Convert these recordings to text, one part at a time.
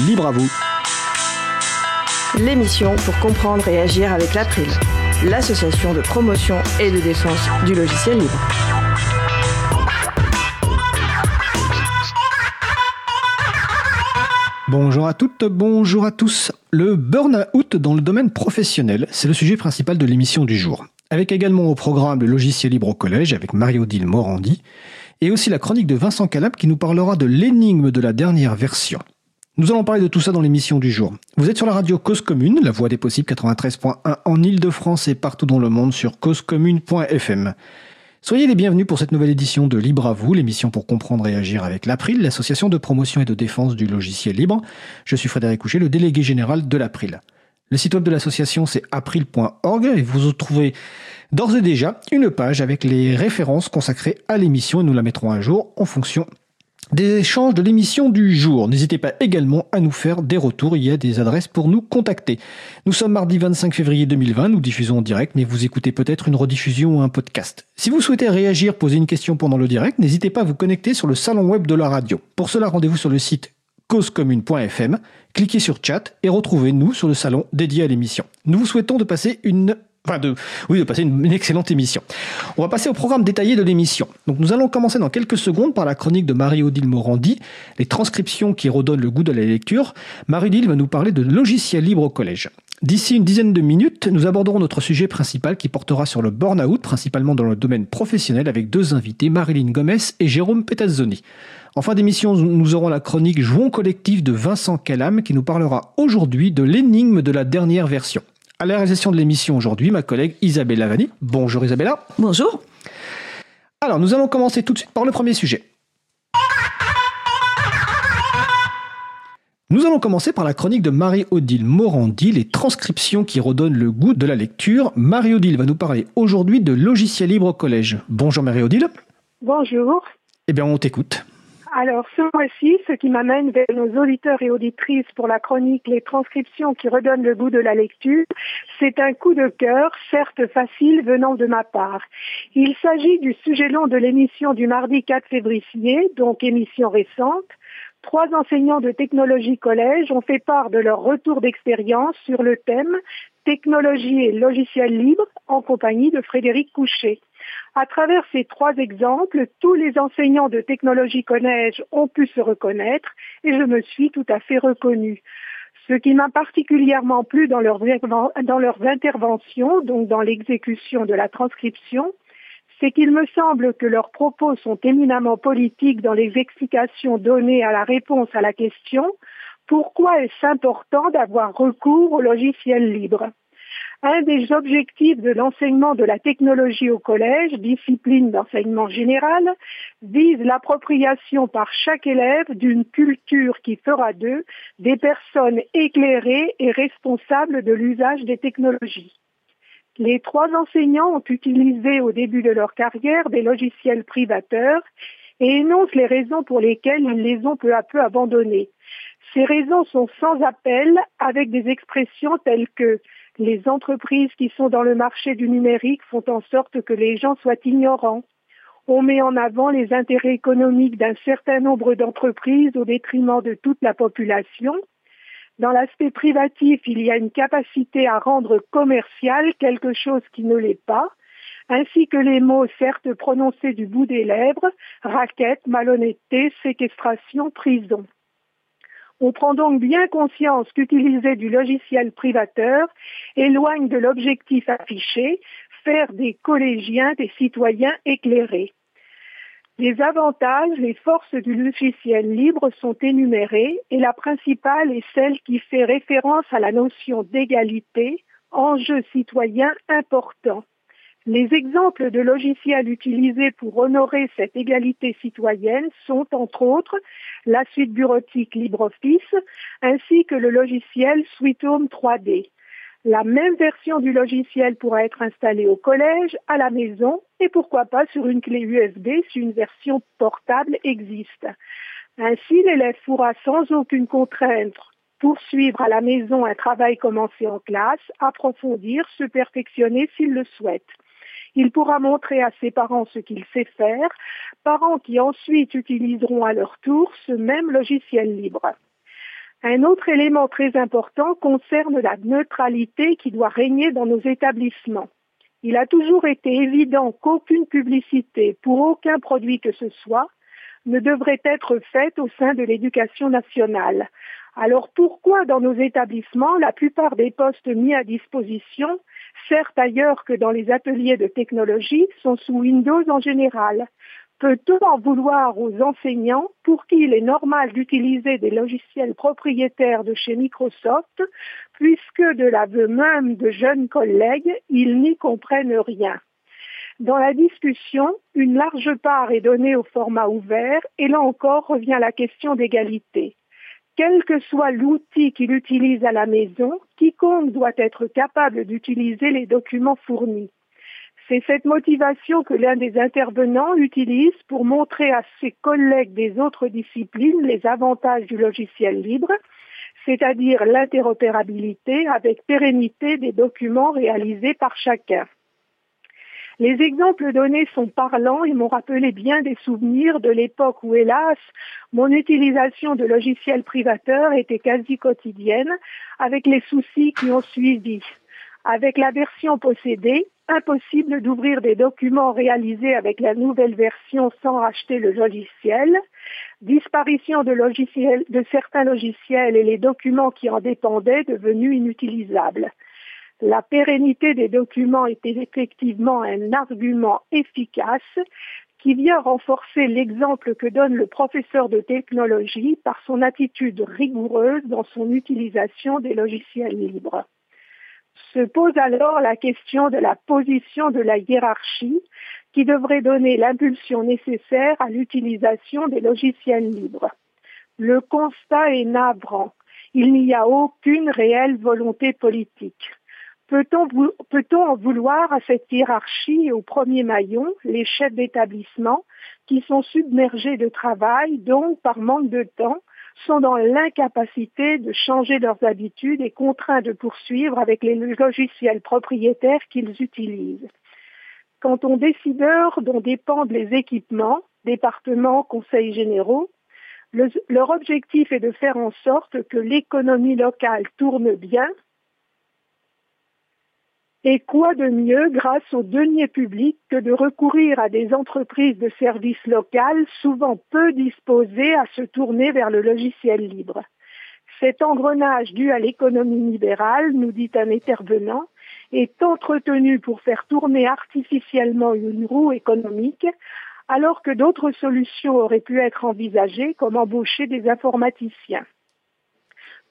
Libre à vous. L'émission pour comprendre et agir avec l'April, l'association de promotion et de défense du logiciel libre. Bonjour à toutes, bonjour à tous. Le burn-out dans le domaine professionnel, c'est le sujet principal de l'émission du jour. Avec également au programme le logiciel libre au collège avec Marie-Odile Morandi et aussi la chronique de Vincent Calab qui nous parlera de l'énigme de la dernière version. Nous allons parler de tout ça dans l'émission du jour. Vous êtes sur la radio Cause Commune, la voix des possibles 93.1 en Ile-de-France et partout dans le monde sur causecommune.fm. Soyez les bienvenus pour cette nouvelle édition de Libre à vous, l'émission pour comprendre et agir avec l'April, l'association de promotion et de défense du logiciel libre. Je suis Frédéric Couchet, le délégué général de l'April. Le site web de l'association c'est april.org et vous trouvez d'ores et déjà une page avec les références consacrées à l'émission et nous la mettrons à jour en fonction des échanges de l'émission du jour. N'hésitez pas également à nous faire des retours. Il y a des adresses pour nous contacter. Nous sommes mardi 25 février 2020. Nous diffusons en direct, mais vous écoutez peut-être une rediffusion ou un podcast. Si vous souhaitez réagir, poser une question pendant le direct, n'hésitez pas à vous connecter sur le salon web de la radio. Pour cela, rendez-vous sur le site causecommune.fm, cliquez sur chat et retrouvez-nous sur le salon dédié à l'émission. Nous vous souhaitons de passer une Enfin, de, oui, de passer une, excellente émission. On va passer au programme détaillé de l'émission. Donc, nous allons commencer dans quelques secondes par la chronique de Marie-Odile Morandi, les transcriptions qui redonnent le goût de la lecture. Marie-Odile va nous parler de logiciel libre au collège. D'ici une dizaine de minutes, nous aborderons notre sujet principal qui portera sur le burn-out, principalement dans le domaine professionnel, avec deux invités, Marilyn Gomez et Jérôme Petazzoni. En fin d'émission, nous aurons la chronique Jouons collectif de Vincent Callam qui nous parlera aujourd'hui de l'énigme de la dernière version. À la réalisation de l'émission aujourd'hui, ma collègue Isabelle Lavani. Bonjour Isabella. Bonjour. Alors, nous allons commencer tout de suite par le premier sujet. Nous allons commencer par la chronique de Marie-Odile Morandi, les transcriptions qui redonnent le goût de la lecture. Marie-Odile va nous parler aujourd'hui de logiciel libre au collège. Bonjour Marie-Odile. Bonjour. Eh bien, on t'écoute. Alors, ce mois-ci, ce qui m'amène vers nos auditeurs et auditrices pour la chronique Les transcriptions qui redonnent le goût de la lecture, c'est un coup de cœur, certes facile, venant de ma part. Il s'agit du sujet long de l'émission du mardi 4 février, donc émission récente. Trois enseignants de technologie collège ont fait part de leur retour d'expérience sur le thème technologie et logiciel libre en compagnie de Frédéric Couchet. À travers ces trois exemples, tous les enseignants de technologie collège ont pu se reconnaître et je me suis tout à fait reconnue. Ce qui m'a particulièrement plu dans leurs, dans leurs interventions, donc dans l'exécution de la transcription, c'est qu'il me semble que leurs propos sont éminemment politiques dans les explications données à la réponse à la question pourquoi est-ce important d'avoir recours au logiciel libre? Un des objectifs de l'enseignement de la technologie au collège, discipline d'enseignement général, vise l'appropriation par chaque élève d'une culture qui fera d'eux des personnes éclairées et responsables de l'usage des technologies. Les trois enseignants ont utilisé au début de leur carrière des logiciels privateurs et énoncent les raisons pour lesquelles ils les ont peu à peu abandonnés. Ces raisons sont sans appel avec des expressions telles que les entreprises qui sont dans le marché du numérique font en sorte que les gens soient ignorants. On met en avant les intérêts économiques d'un certain nombre d'entreprises au détriment de toute la population. Dans l'aspect privatif, il y a une capacité à rendre commercial quelque chose qui ne l'est pas, ainsi que les mots certes prononcés du bout des lèvres, raquette, malhonnêteté, séquestration, prison. On prend donc bien conscience qu'utiliser du logiciel privateur éloigne de l'objectif affiché, faire des collégiens des citoyens éclairés. Les avantages, les forces du logiciel libre sont énumérées et la principale est celle qui fait référence à la notion d'égalité, enjeu citoyen important. Les exemples de logiciels utilisés pour honorer cette égalité citoyenne sont, entre autres, la suite bureautique LibreOffice ainsi que le logiciel Sweet Home 3D. La même version du logiciel pourra être installée au collège, à la maison et pourquoi pas sur une clé USB si une version portable existe. Ainsi, l'élève pourra sans aucune contrainte poursuivre à la maison un travail commencé en classe, approfondir, se perfectionner s'il le souhaite. Il pourra montrer à ses parents ce qu'il sait faire, parents qui ensuite utiliseront à leur tour ce même logiciel libre. Un autre élément très important concerne la neutralité qui doit régner dans nos établissements. Il a toujours été évident qu'aucune publicité pour aucun produit que ce soit ne devrait être faite au sein de l'éducation nationale. Alors pourquoi dans nos établissements la plupart des postes mis à disposition, certes ailleurs que dans les ateliers de technologie, sont sous Windows en général? Peut-on en vouloir aux enseignants pour qui il est normal d'utiliser des logiciels propriétaires de chez Microsoft, puisque de l'aveu même de jeunes collègues, ils n'y comprennent rien? Dans la discussion, une large part est donnée au format ouvert et là encore revient la question d'égalité. Quel que soit l'outil qu'il utilise à la maison, quiconque doit être capable d'utiliser les documents fournis. C'est cette motivation que l'un des intervenants utilise pour montrer à ses collègues des autres disciplines les avantages du logiciel libre, c'est-à-dire l'interopérabilité avec pérennité des documents réalisés par chacun. Les exemples donnés sont parlants et m'ont rappelé bien des souvenirs de l'époque où, hélas, mon utilisation de logiciels privateurs était quasi quotidienne, avec les soucis qui ont suivi. Avec la version possédée, impossible d'ouvrir des documents réalisés avec la nouvelle version sans racheter le logiciel, disparition de, de certains logiciels et les documents qui en dépendaient devenus inutilisables. La pérennité des documents était effectivement un argument efficace qui vient renforcer l'exemple que donne le professeur de technologie par son attitude rigoureuse dans son utilisation des logiciels libres. Se pose alors la question de la position de la hiérarchie qui devrait donner l'impulsion nécessaire à l'utilisation des logiciels libres. Le constat est navrant. Il n'y a aucune réelle volonté politique. Peut-on, en vouloir à cette hiérarchie et au premier maillon, les chefs d'établissement, qui sont submergés de travail, donc par manque de temps, sont dans l'incapacité de changer leurs habitudes et contraints de poursuivre avec les logiciels propriétaires qu'ils utilisent? Quant aux décideurs dont dépendent les équipements, départements, conseils généraux, leur objectif est de faire en sorte que l'économie locale tourne bien. Et quoi de mieux grâce aux deniers publics que de recourir à des entreprises de services locales souvent peu disposées à se tourner vers le logiciel libre? Cet engrenage dû à l'économie libérale, nous dit un intervenant, est entretenu pour faire tourner artificiellement une roue économique, alors que d'autres solutions auraient pu être envisagées, comme embaucher des informaticiens.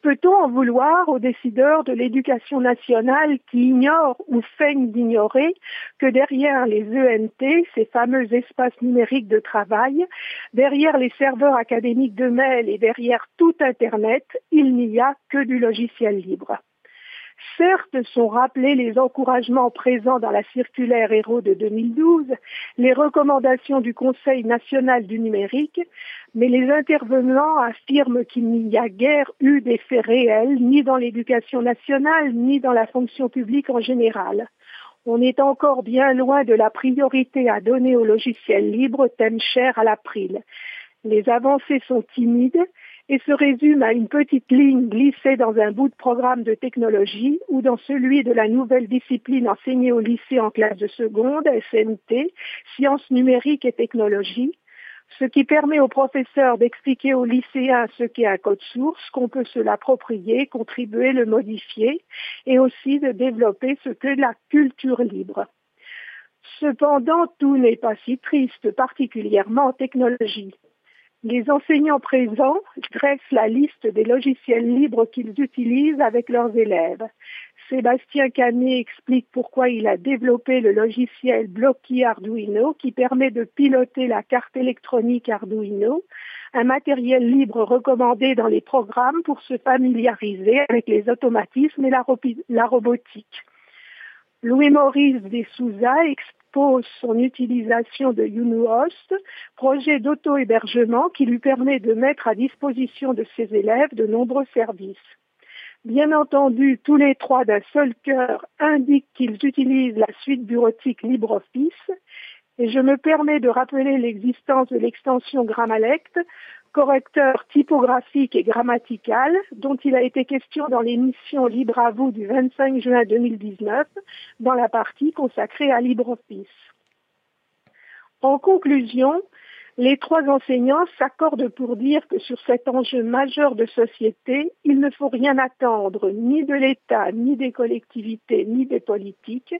Peut-on en vouloir aux décideurs de l'éducation nationale qui ignorent ou feignent d'ignorer que derrière les ENT, ces fameux espaces numériques de travail, derrière les serveurs académiques de mail et derrière tout Internet, il n'y a que du logiciel libre? Certes, sont rappelés les encouragements présents dans la circulaire Héros de 2012, les recommandations du Conseil national du numérique, mais les intervenants affirment qu'il n'y a guère eu d'effet réel, ni dans l'éducation nationale, ni dans la fonction publique en général. On est encore bien loin de la priorité à donner au logiciel libre, thème cher à l'April. Les avancées sont timides et se résume à une petite ligne glissée dans un bout de programme de technologie ou dans celui de la nouvelle discipline enseignée au lycée en classe de seconde, SNT, sciences numériques et technologies, ce qui permet aux professeurs d'expliquer aux lycéens ce qu'est un code source, qu'on peut se l'approprier, contribuer, le modifier, et aussi de développer ce qu'est la culture libre. Cependant, tout n'est pas si triste, particulièrement en technologie. Les enseignants présents dressent la liste des logiciels libres qu'ils utilisent avec leurs élèves. Sébastien Canet explique pourquoi il a développé le logiciel Blocky Arduino qui permet de piloter la carte électronique Arduino, un matériel libre recommandé dans les programmes pour se familiariser avec les automatismes et la, robotique. Louis-Maurice Dessouza pose son utilisation de UNUHOST, projet d'auto-hébergement qui lui permet de mettre à disposition de ses élèves de nombreux services. Bien entendu, tous les trois d'un seul cœur indiquent qu'ils utilisent la suite bureautique LibreOffice et je me permets de rappeler l'existence de l'extension Grammalect correcteur typographique et grammatical dont il a été question dans l'émission Libre à vous du 25 juin 2019 dans la partie consacrée à LibreOffice. En conclusion, les trois enseignants s'accordent pour dire que sur cet enjeu majeur de société, il ne faut rien attendre ni de l'État, ni des collectivités, ni des politiques,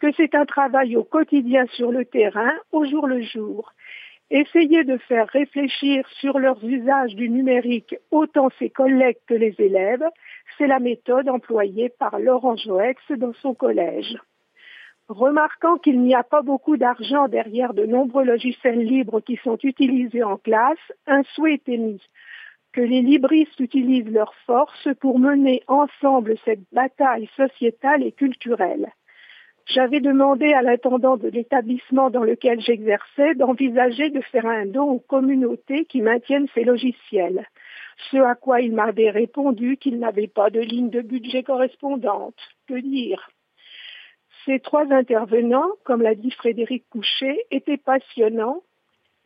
que c'est un travail au quotidien sur le terrain, au jour le jour. Essayer de faire réfléchir sur leurs usages du numérique autant ses collègues que les élèves, c'est la méthode employée par Laurent Joex dans son collège. Remarquant qu'il n'y a pas beaucoup d'argent derrière de nombreux logiciels libres qui sont utilisés en classe, un souhait est émis que les libristes utilisent leurs forces pour mener ensemble cette bataille sociétale et culturelle. J'avais demandé à l'intendant de l'établissement dans lequel j'exerçais d'envisager de faire un don aux communautés qui maintiennent ces logiciels. Ce à quoi il m'avait répondu qu'il n'avait pas de ligne de budget correspondante. Que dire? Ces trois intervenants, comme l'a dit Frédéric Couchet, étaient passionnants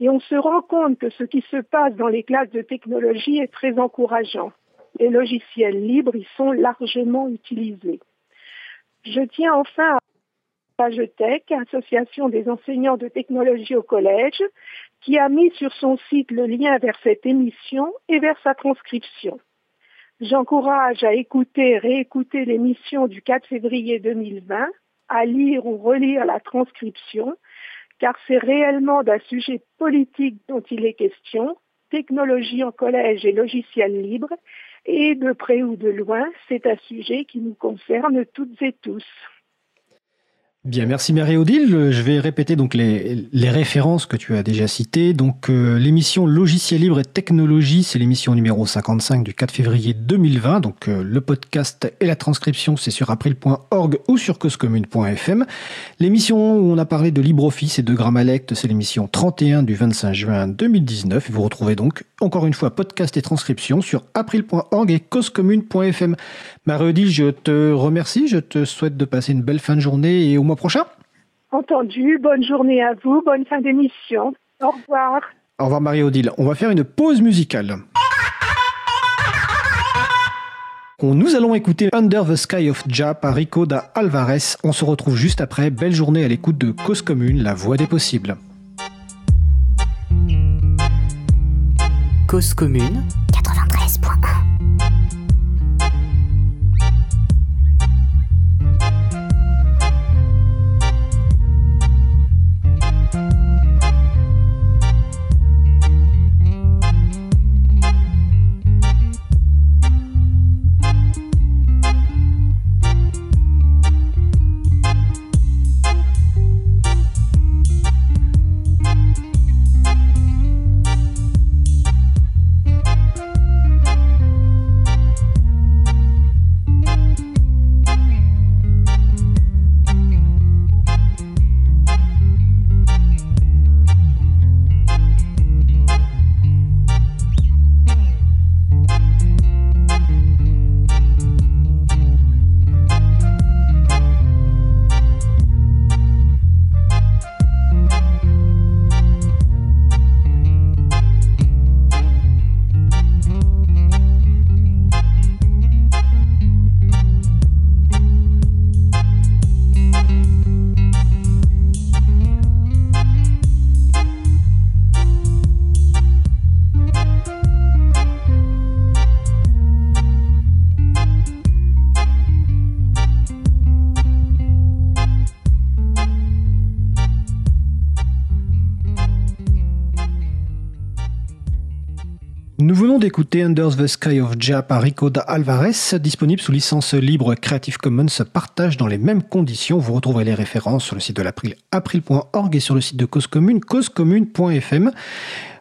et on se rend compte que ce qui se passe dans les classes de technologie est très encourageant. Les logiciels libres y sont largement utilisés. Je tiens enfin à Pagetech, Association des enseignants de technologie au collège, qui a mis sur son site le lien vers cette émission et vers sa transcription. J'encourage à écouter et réécouter l'émission du 4 février 2020, à lire ou relire la transcription, car c'est réellement d'un sujet politique dont il est question, technologie en collège et logiciels libres, et de près ou de loin, c'est un sujet qui nous concerne toutes et tous. Bien, merci Marie-Odile. Je vais répéter donc les, les, références que tu as déjà citées. Donc euh, l'émission Logiciel libre et technologie, c'est l'émission numéro 55 du 4 février 2020. Donc euh, le podcast et la transcription, c'est sur april.org ou sur causecommune.fm. L'émission où on a parlé de LibreOffice et de Grammalect, c'est l'émission 31 du 25 juin 2019. Vous retrouvez donc encore une fois podcast et transcription sur april.org et causecommune.fm. Marie-Odile, je te remercie. Je te souhaite de passer une belle fin de journée et au mois prochain. Entendu. Bonne journée à vous. Bonne fin d'émission. Au revoir. Au revoir Marie-Odile. On va faire une pause musicale. Nous allons écouter Under the Sky of Ja par Rico da Alvarez. On se retrouve juste après. Belle journée à l'écoute de Cause Commune, la voix des possibles. Cause Commune d'écouter Under the Sky of Ja par Rico da Alvarez, disponible sous licence libre Creative Commons, partage dans les mêmes conditions. Vous retrouverez les références sur le site de l'April, april.org et sur le site de Cause Commune, causecommune.fm.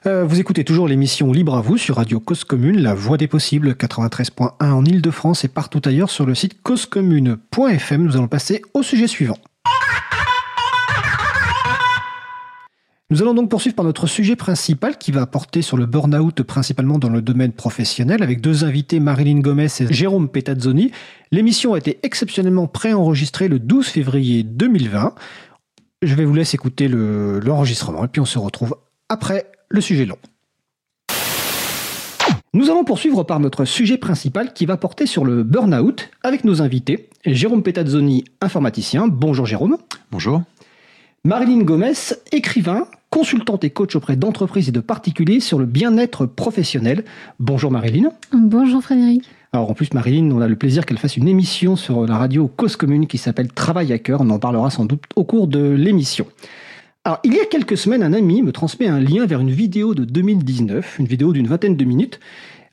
Euh, vous écoutez toujours l'émission Libre à vous sur Radio Cause Commune, la voix des possibles, 93.1 en Ile-de-France et partout ailleurs sur le site causecommune.fm. Nous allons passer au sujet suivant. Nous allons donc poursuivre par notre sujet principal qui va porter sur le burn-out principalement dans le domaine professionnel avec deux invités, Marilyn Gomez et Jérôme Petazzoni. L'émission a été exceptionnellement préenregistrée le 12 février 2020. Je vais vous laisser écouter l'enregistrement et puis on se retrouve après le sujet long. Nous allons poursuivre par notre sujet principal qui va porter sur le burn-out avec nos invités. Jérôme Petazzoni, informaticien. Bonjour Jérôme. Bonjour. Marilyn Gomez, écrivain, consultante et coach auprès d'entreprises et de particuliers sur le bien-être professionnel. Bonjour Marilyn. Bonjour Frédéric. Alors en plus Marilyn, on a le plaisir qu'elle fasse une émission sur la radio Cause Commune qui s'appelle Travail à cœur. On en parlera sans doute au cours de l'émission. Alors, il y a quelques semaines, un ami me transmet un lien vers une vidéo de 2019, une vidéo d'une vingtaine de minutes,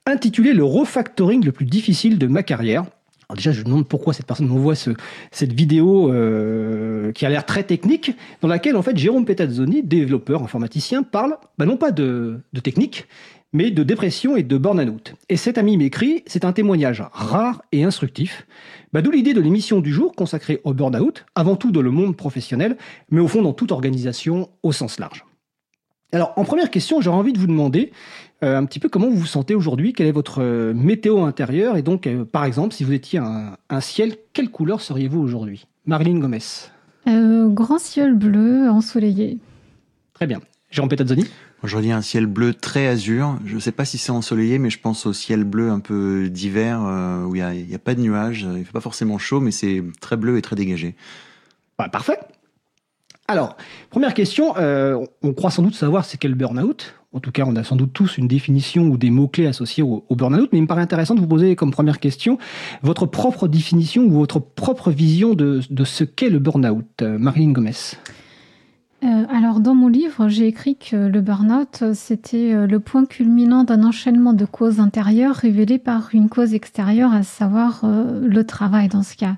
intitulée Le refactoring le plus difficile de ma carrière. Alors déjà, je demande pourquoi cette personne m'envoie cette vidéo euh, qui a l'air très technique, dans laquelle en fait Jérôme Petazzoni, développeur informaticien, parle bah, non pas de, de technique, mais de dépression et de burn-out. Et cet ami m'écrit, c'est un témoignage rare et instructif. Bah, D'où l'idée de l'émission du jour consacrée au burn-out, avant tout dans le monde professionnel, mais au fond dans toute organisation au sens large. Alors, en première question, j'aurais envie de vous demander euh, un petit peu comment vous vous sentez aujourd'hui, quelle est votre euh, météo intérieure, et donc, euh, par exemple, si vous étiez un, un ciel, quelle couleur seriez-vous aujourd'hui? Marilyn Gomez Grand ciel bleu ensoleillé. Très bien. Jérôme Petazzoni Aujourd'hui, un ciel bleu très azur. Je ne sais pas si c'est ensoleillé, mais je pense au ciel bleu un peu d'hiver euh, où il n'y a, a, pas de nuages. Il fait pas forcément chaud, mais c'est très bleu et très dégagé. Bah, parfait. Alors, première question. Euh, on croit sans doute savoir c'est quel burn-out. En tout cas, on a sans doute tous une définition ou des mots-clés associés au, burn-out, mais il me paraît intéressant de vous poser comme première question votre propre définition ou votre propre vision de, ce qu'est le burn-out. Euh, Marilyn Gomez. Euh, alors, dans mon livre, j'ai écrit que le burn-out, c'était le point culminant d'un enchaînement de causes intérieures révélées par une cause extérieure, à savoir le travail dans ce cas.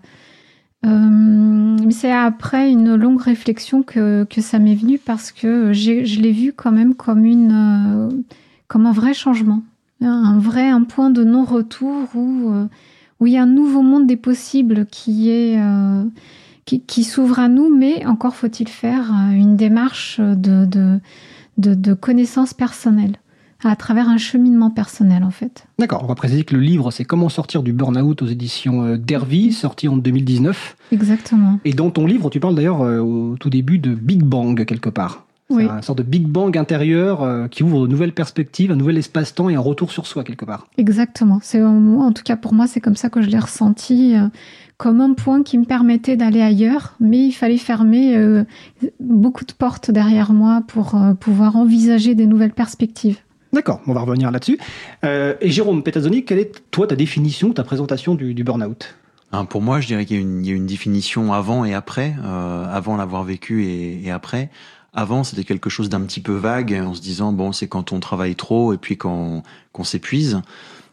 Mais c'est après une longue réflexion que, que ça m'est venu parce que je l'ai vu quand même comme, une, comme un vrai changement, un vrai un point de non-retour où, où il y a un nouveau monde des possibles qui est qui, s'ouvre à nous, mais encore faut-il faire euh, une démarche de, de, de, connaissance personnelle à travers un cheminement personnel en fait. D'accord, on va préciser que le livre c'est Comment sortir du burn-out aux éditions euh, Dervy, sorti en 2019. Exactement. Et dans ton livre, tu parles d'ailleurs euh, au tout début de Big Bang quelque part. Oui. une sorte de Big Bang intérieur qui ouvre de nouvelles perspectives, un nouvel espace-temps et un retour sur soi quelque part. Exactement. C'est en tout cas pour moi c'est comme ça que je l'ai ressenti comme un point qui me permettait d'aller ailleurs, mais il fallait fermer euh, beaucoup de portes derrière moi pour euh, pouvoir envisager des nouvelles perspectives. D'accord, on va revenir là-dessus. Euh, et Jérôme Petazzoni, quelle est toi ta définition, ta présentation du, du burn-out? Hein, Pour moi, je dirais qu'il y, y, a une définition avant et après, avant l'avoir vécu et, et, après. Avant, c'était quelque chose d'un petit peu vague, en se disant bon, c'est quand on travaille trop et puis qu'on s'épuise.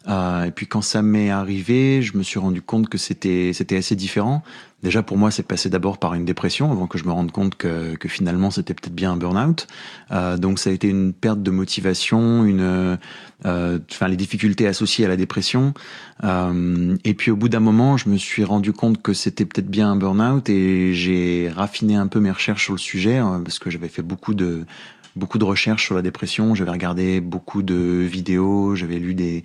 Euh, et puis quand ça m'est arrivé, je me suis rendu compte que c'était c'était assez différent. Déjà pour moi, c'est passé d'abord par une dépression avant que je me rende compte que, que finalement c'était peut-être bien un burn-out. Euh, donc ça a été une perte de motivation, une, euh, enfin les difficultés associées à la dépression. Euh, et puis au bout d'un moment, je me suis rendu compte que c'était peut-être bien un burn-out et j'ai raffiné un peu mes recherches sur le sujet euh, parce que j'avais fait beaucoup de beaucoup de recherches sur la dépression, j'avais regardé beaucoup de vidéos, j'avais lu des,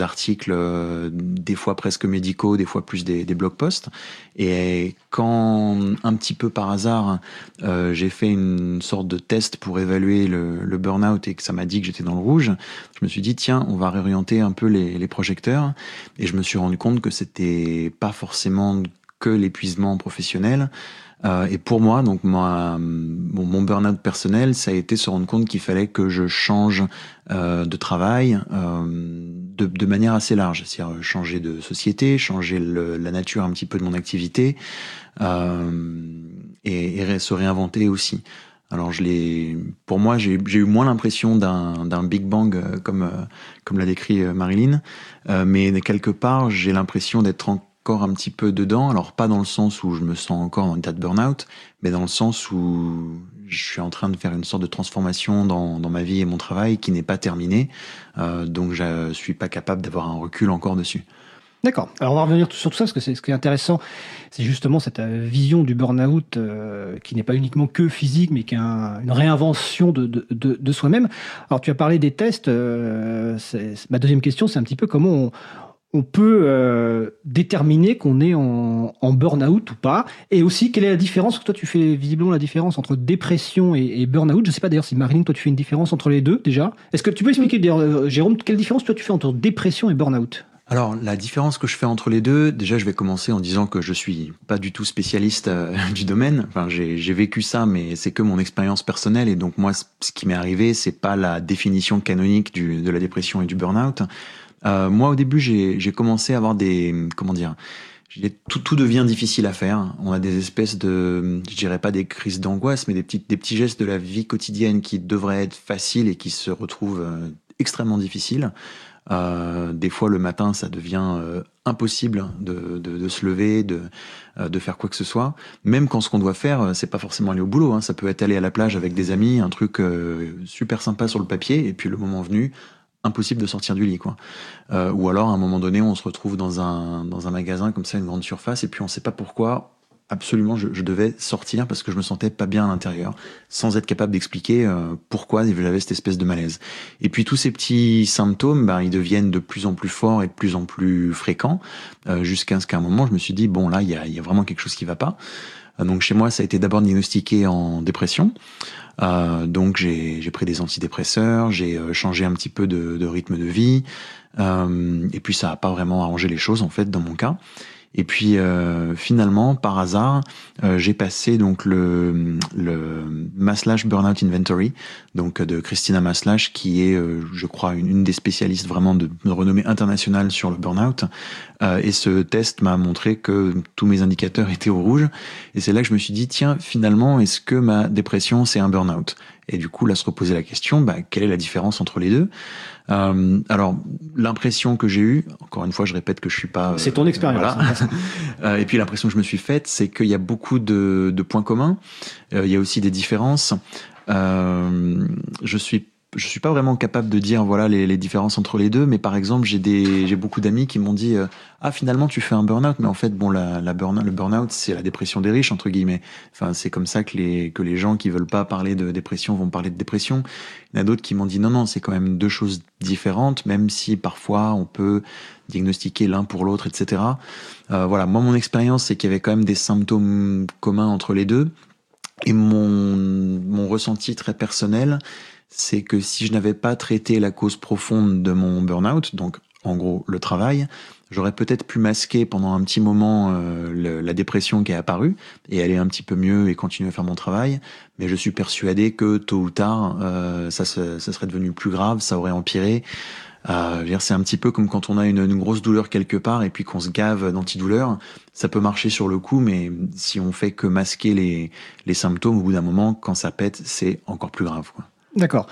articles, euh, des fois presque médicaux, des fois plus des, des blog posts. Et quand, un petit peu par hasard, euh, j'ai fait une sorte de test pour évaluer le, le burn-out et que ça m'a dit que j'étais dans le rouge, je me suis dit, tiens, on va réorienter un peu les, les projecteurs. Et je me suis rendu compte que c'était pas forcément que l'épuisement professionnel, euh, et pour moi, donc mon, burn-out personnel, ça a été se rendre compte qu'il fallait que je change euh, de travail euh, de, manière assez large, c'est-à-dire changer de société, changer la nature un petit peu de mon activité et, se réinventer aussi. Alors je l'ai, pour moi, j'ai eu moins l'impression d'un Big Bang comme comme l'a décrit Marilyn, mais quelque part, j'ai l'impression d'être en encore un petit peu dedans. Alors pas dans le sens où je me sens encore en état de burn-out, mais dans le sens où je suis en train de faire une sorte de transformation dans, ma vie et mon travail qui n'est pas terminée. Euh, donc je suis pas capable d'avoir un recul encore dessus. D'accord. Alors on va revenir sur tout ça parce que c'est ce qui est intéressant, c'est justement cette euh, vision du burn-out euh, qui n'est pas uniquement que physique, mais qui est un, une réinvention de, soi-même. Alors tu as parlé des tests. Ma deuxième question, c'est un petit peu comment on, on peut euh, déterminer qu'on est en, burn-out ou pas Et aussi, quelle est la différence Toi, tu fais visiblement la différence entre dépression et, burn-out. Je ne sais pas d'ailleurs si Marilyn, toi, tu fais une différence entre les deux déjà. Est-ce que tu peux expliquer, d'ailleurs, Jérôme, quelle différence toi tu fais entre dépression et burn-out? Alors, la différence que je fais entre les deux, déjà, je vais commencer en disant que je suis pas du tout spécialiste euh, du domaine. Enfin, j'ai vécu ça, mais c'est que mon expérience personnelle. Et donc, moi, ce qui m'est arrivé, c'est pas la définition canonique de la dépression et du burn-out. Euh, moi, au début, j'ai commencé à avoir des, comment dire, tout, tout devient difficile à faire. On a des espèces de, je dirais pas des crises d'angoisse, mais des petits, des petits gestes de la vie quotidienne qui devraient être faciles et qui se retrouvent euh, extrêmement difficiles. Euh, des fois, le matin, ça devient euh, impossible de, de, de, se lever, de, euh, de faire quoi que ce soit. Même quand ce qu'on doit faire, euh, c'est pas forcément aller au boulot. Hein. Ça peut être aller à la plage avec des amis, un truc super sympa sur le papier, et puis le moment venu, impossible de sortir du lit, quoi. ou alors, à un moment donné, on se retrouve dans un dans un magasin comme ça, une grande surface, et puis on sait pas pourquoi absolument je, devais sortir parce que je me sentais pas bien à l'intérieur, sans être capable d'expliquer euh, pourquoi j'avais cette espèce de malaise. Et puis tous ces petits symptômes, ben, ils deviennent de plus en plus forts et de plus en plus fréquents, euh, jusqu'à ce qu'à un moment je me suis dit bon là il y a, y a, vraiment quelque chose qui va pas. Euh, donc chez moi ça a été d'abord diagnostiqué en dépression. Euh, donc j'ai pris des antidépresseurs, j'ai changé un petit peu de, de rythme de vie, et puis ça a pas vraiment arrangé les choses en fait dans mon cas. Et puis euh, finalement, par hasard, euh, j'ai passé donc le, le Maslash Burnout Inventory, donc de Christina Maslash, qui est, euh, je crois, une, des spécialistes vraiment de, renommée internationale sur le burnout. et ce test m'a montré que tous mes indicateurs étaient au rouge. Et c'est là que je me suis dit, tiens, finalement, est-ce que ma dépression c'est un burnout? Et du coup, là, se reposer la question, bah, quelle est la différence entre les deux? Euh, alors, l'impression que j'ai eue, encore une fois, je répète que je suis pas. C'est ton euh, expérience. Voilà. Euh, et puis l'impression que je me suis faite, c'est qu'il y a beaucoup de, de points communs. il y a aussi des différences. je suis je suis pas vraiment capable de dire voilà les, les différences entre les deux, mais par exemple j'ai des j'ai beaucoup d'amis qui m'ont dit euh, ah finalement tu fais un burn-out, mais en fait bon la, la burn le burn-out c'est la dépression des riches entre guillemets. Enfin c'est comme ça que les que les gens qui veulent pas parler de dépression vont parler de dépression. Il y en a d'autres qui m'ont dit non non c'est quand même deux choses différentes, même si parfois on peut diagnostiquer l'un pour l'autre etc. Euh, voilà moi mon expérience c'est qu'il y avait quand même des symptômes communs entre les deux et mon mon ressenti très personnel c'est que si je n'avais pas traité la cause profonde de mon burn-out, donc en gros le travail, j'aurais peut-être pu masquer pendant un petit moment euh, la dépression qui est apparue et aller un petit peu mieux et continuer à faire mon travail. Mais je suis persuadé que tôt ou tard, euh, ça, ça, serait devenu plus grave, ça aurait empiré. Euh, c'est un petit peu comme quand on a une, une grosse douleur quelque part et puis qu'on se gave d'antidouleur. Ça peut marcher sur le coup, mais si on fait que masquer les, les symptômes, au bout d'un moment, quand ça pète, c'est encore plus grave. Quoi. D'accord.